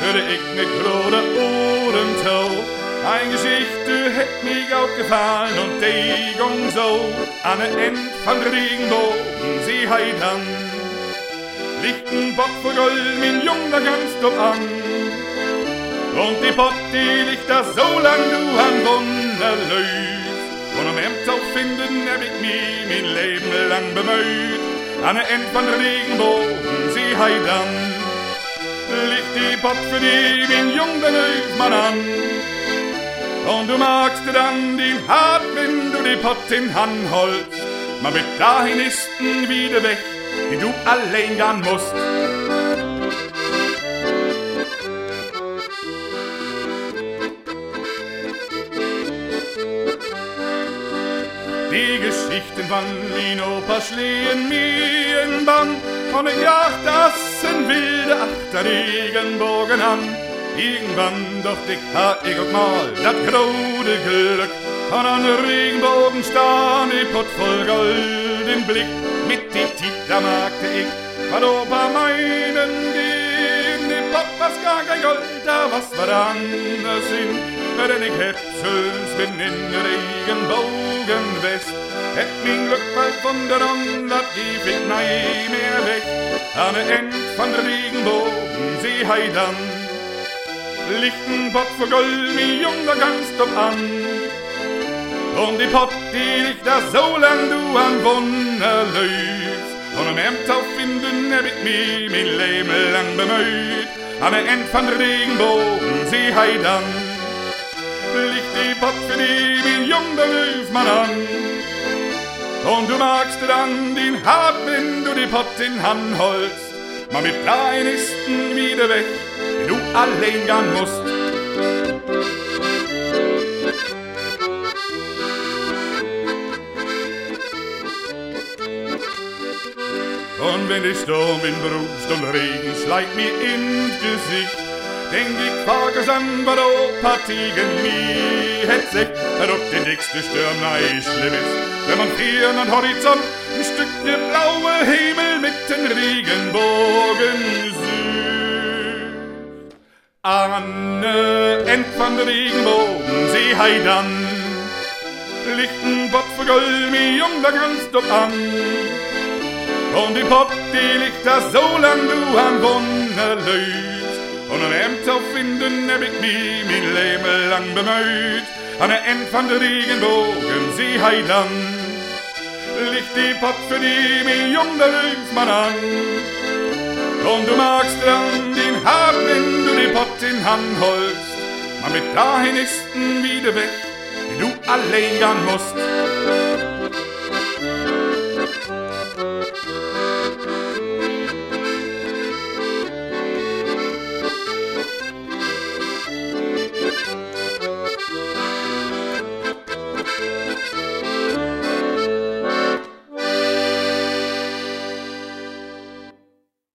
[SPEAKER 7] hörte ich mit grode Ohren Eine Geschichte hätt mich auch gefallen und die ging so an der End von Regenbogen, sie hei dann. Liegt ein Bock für Gold, mein Jung da ganz dumm an. Und die Pott, die liegt da so lang, du an Wunderlös. Und am Ämter finden hab ich mich mein Leben lang bemüht. An der End von Regenbogen, sie hei dann. Liegt die Pott für die, mein Jung, da löst man an. Und du magst dir dann den hart, wenn du die Pott in Hand holst. Man mit dahin ist n wieder weg, die du allein gehen musst. Die Geschichten von mein Opa schlehen mir in Bann. Und ich jagt das in wilde Achter Regenbogen an. Irgendwann doch dick ha ich auch mal dat grode Glück. An an Regenbogen staan, i Pott voll Gold im Blick. Mit die Tiet, da magte ich, was ober meinen gehen. Die Pott was gar kein Gold, da was war anders hin. Denn ich Söns bin in Regenbogen West. Hätt mein Glück bald von der Rand, dat gib ich nei mehr weg. An der End von der Regenbogen, sie heidan. Lichten Pott für Gold, mi Jung, da kannst du an. Und die Pott, die liegt da so lang du an Wunder löst. Und am Ämtau finden hab ich mich mein Leben lang bemüht. An der End von Regenbogen, sie heidan. Liegt die Pott für die, mein Jung, da löst man an. Und du magst dann den Hart, wenn du die Pott in Hand holst. Mal mit deinen Nisten wieder weg, allein gehen musst. Und wenn der Sturm in Brust und Regen schleicht mir ins Gesicht, denk ich frage an, was auch Partigen mir hätt sich, ob der dickste Sturm nei schlimm ist, wenn man hier an Horizont ein Stückchen blaue Himmel mit den Regenbogen sieht. Anne, End von der Regenbogen, sie heidan, lichten Bott für Gold, mi Jung, da kannst du an. Und die Pop, die liegt da so lang du an Wunder löst. Und an Ämter finden hab ich mich mein Leben lang bemüht. An der End von der Regenbogen, sie heidan. Liegt die Pop für die mi Jung, da man an. Und du magst dann den haben, wenn du die Pott in Hand holst. Man mit dahin ist wieder weg, wie du allein musst.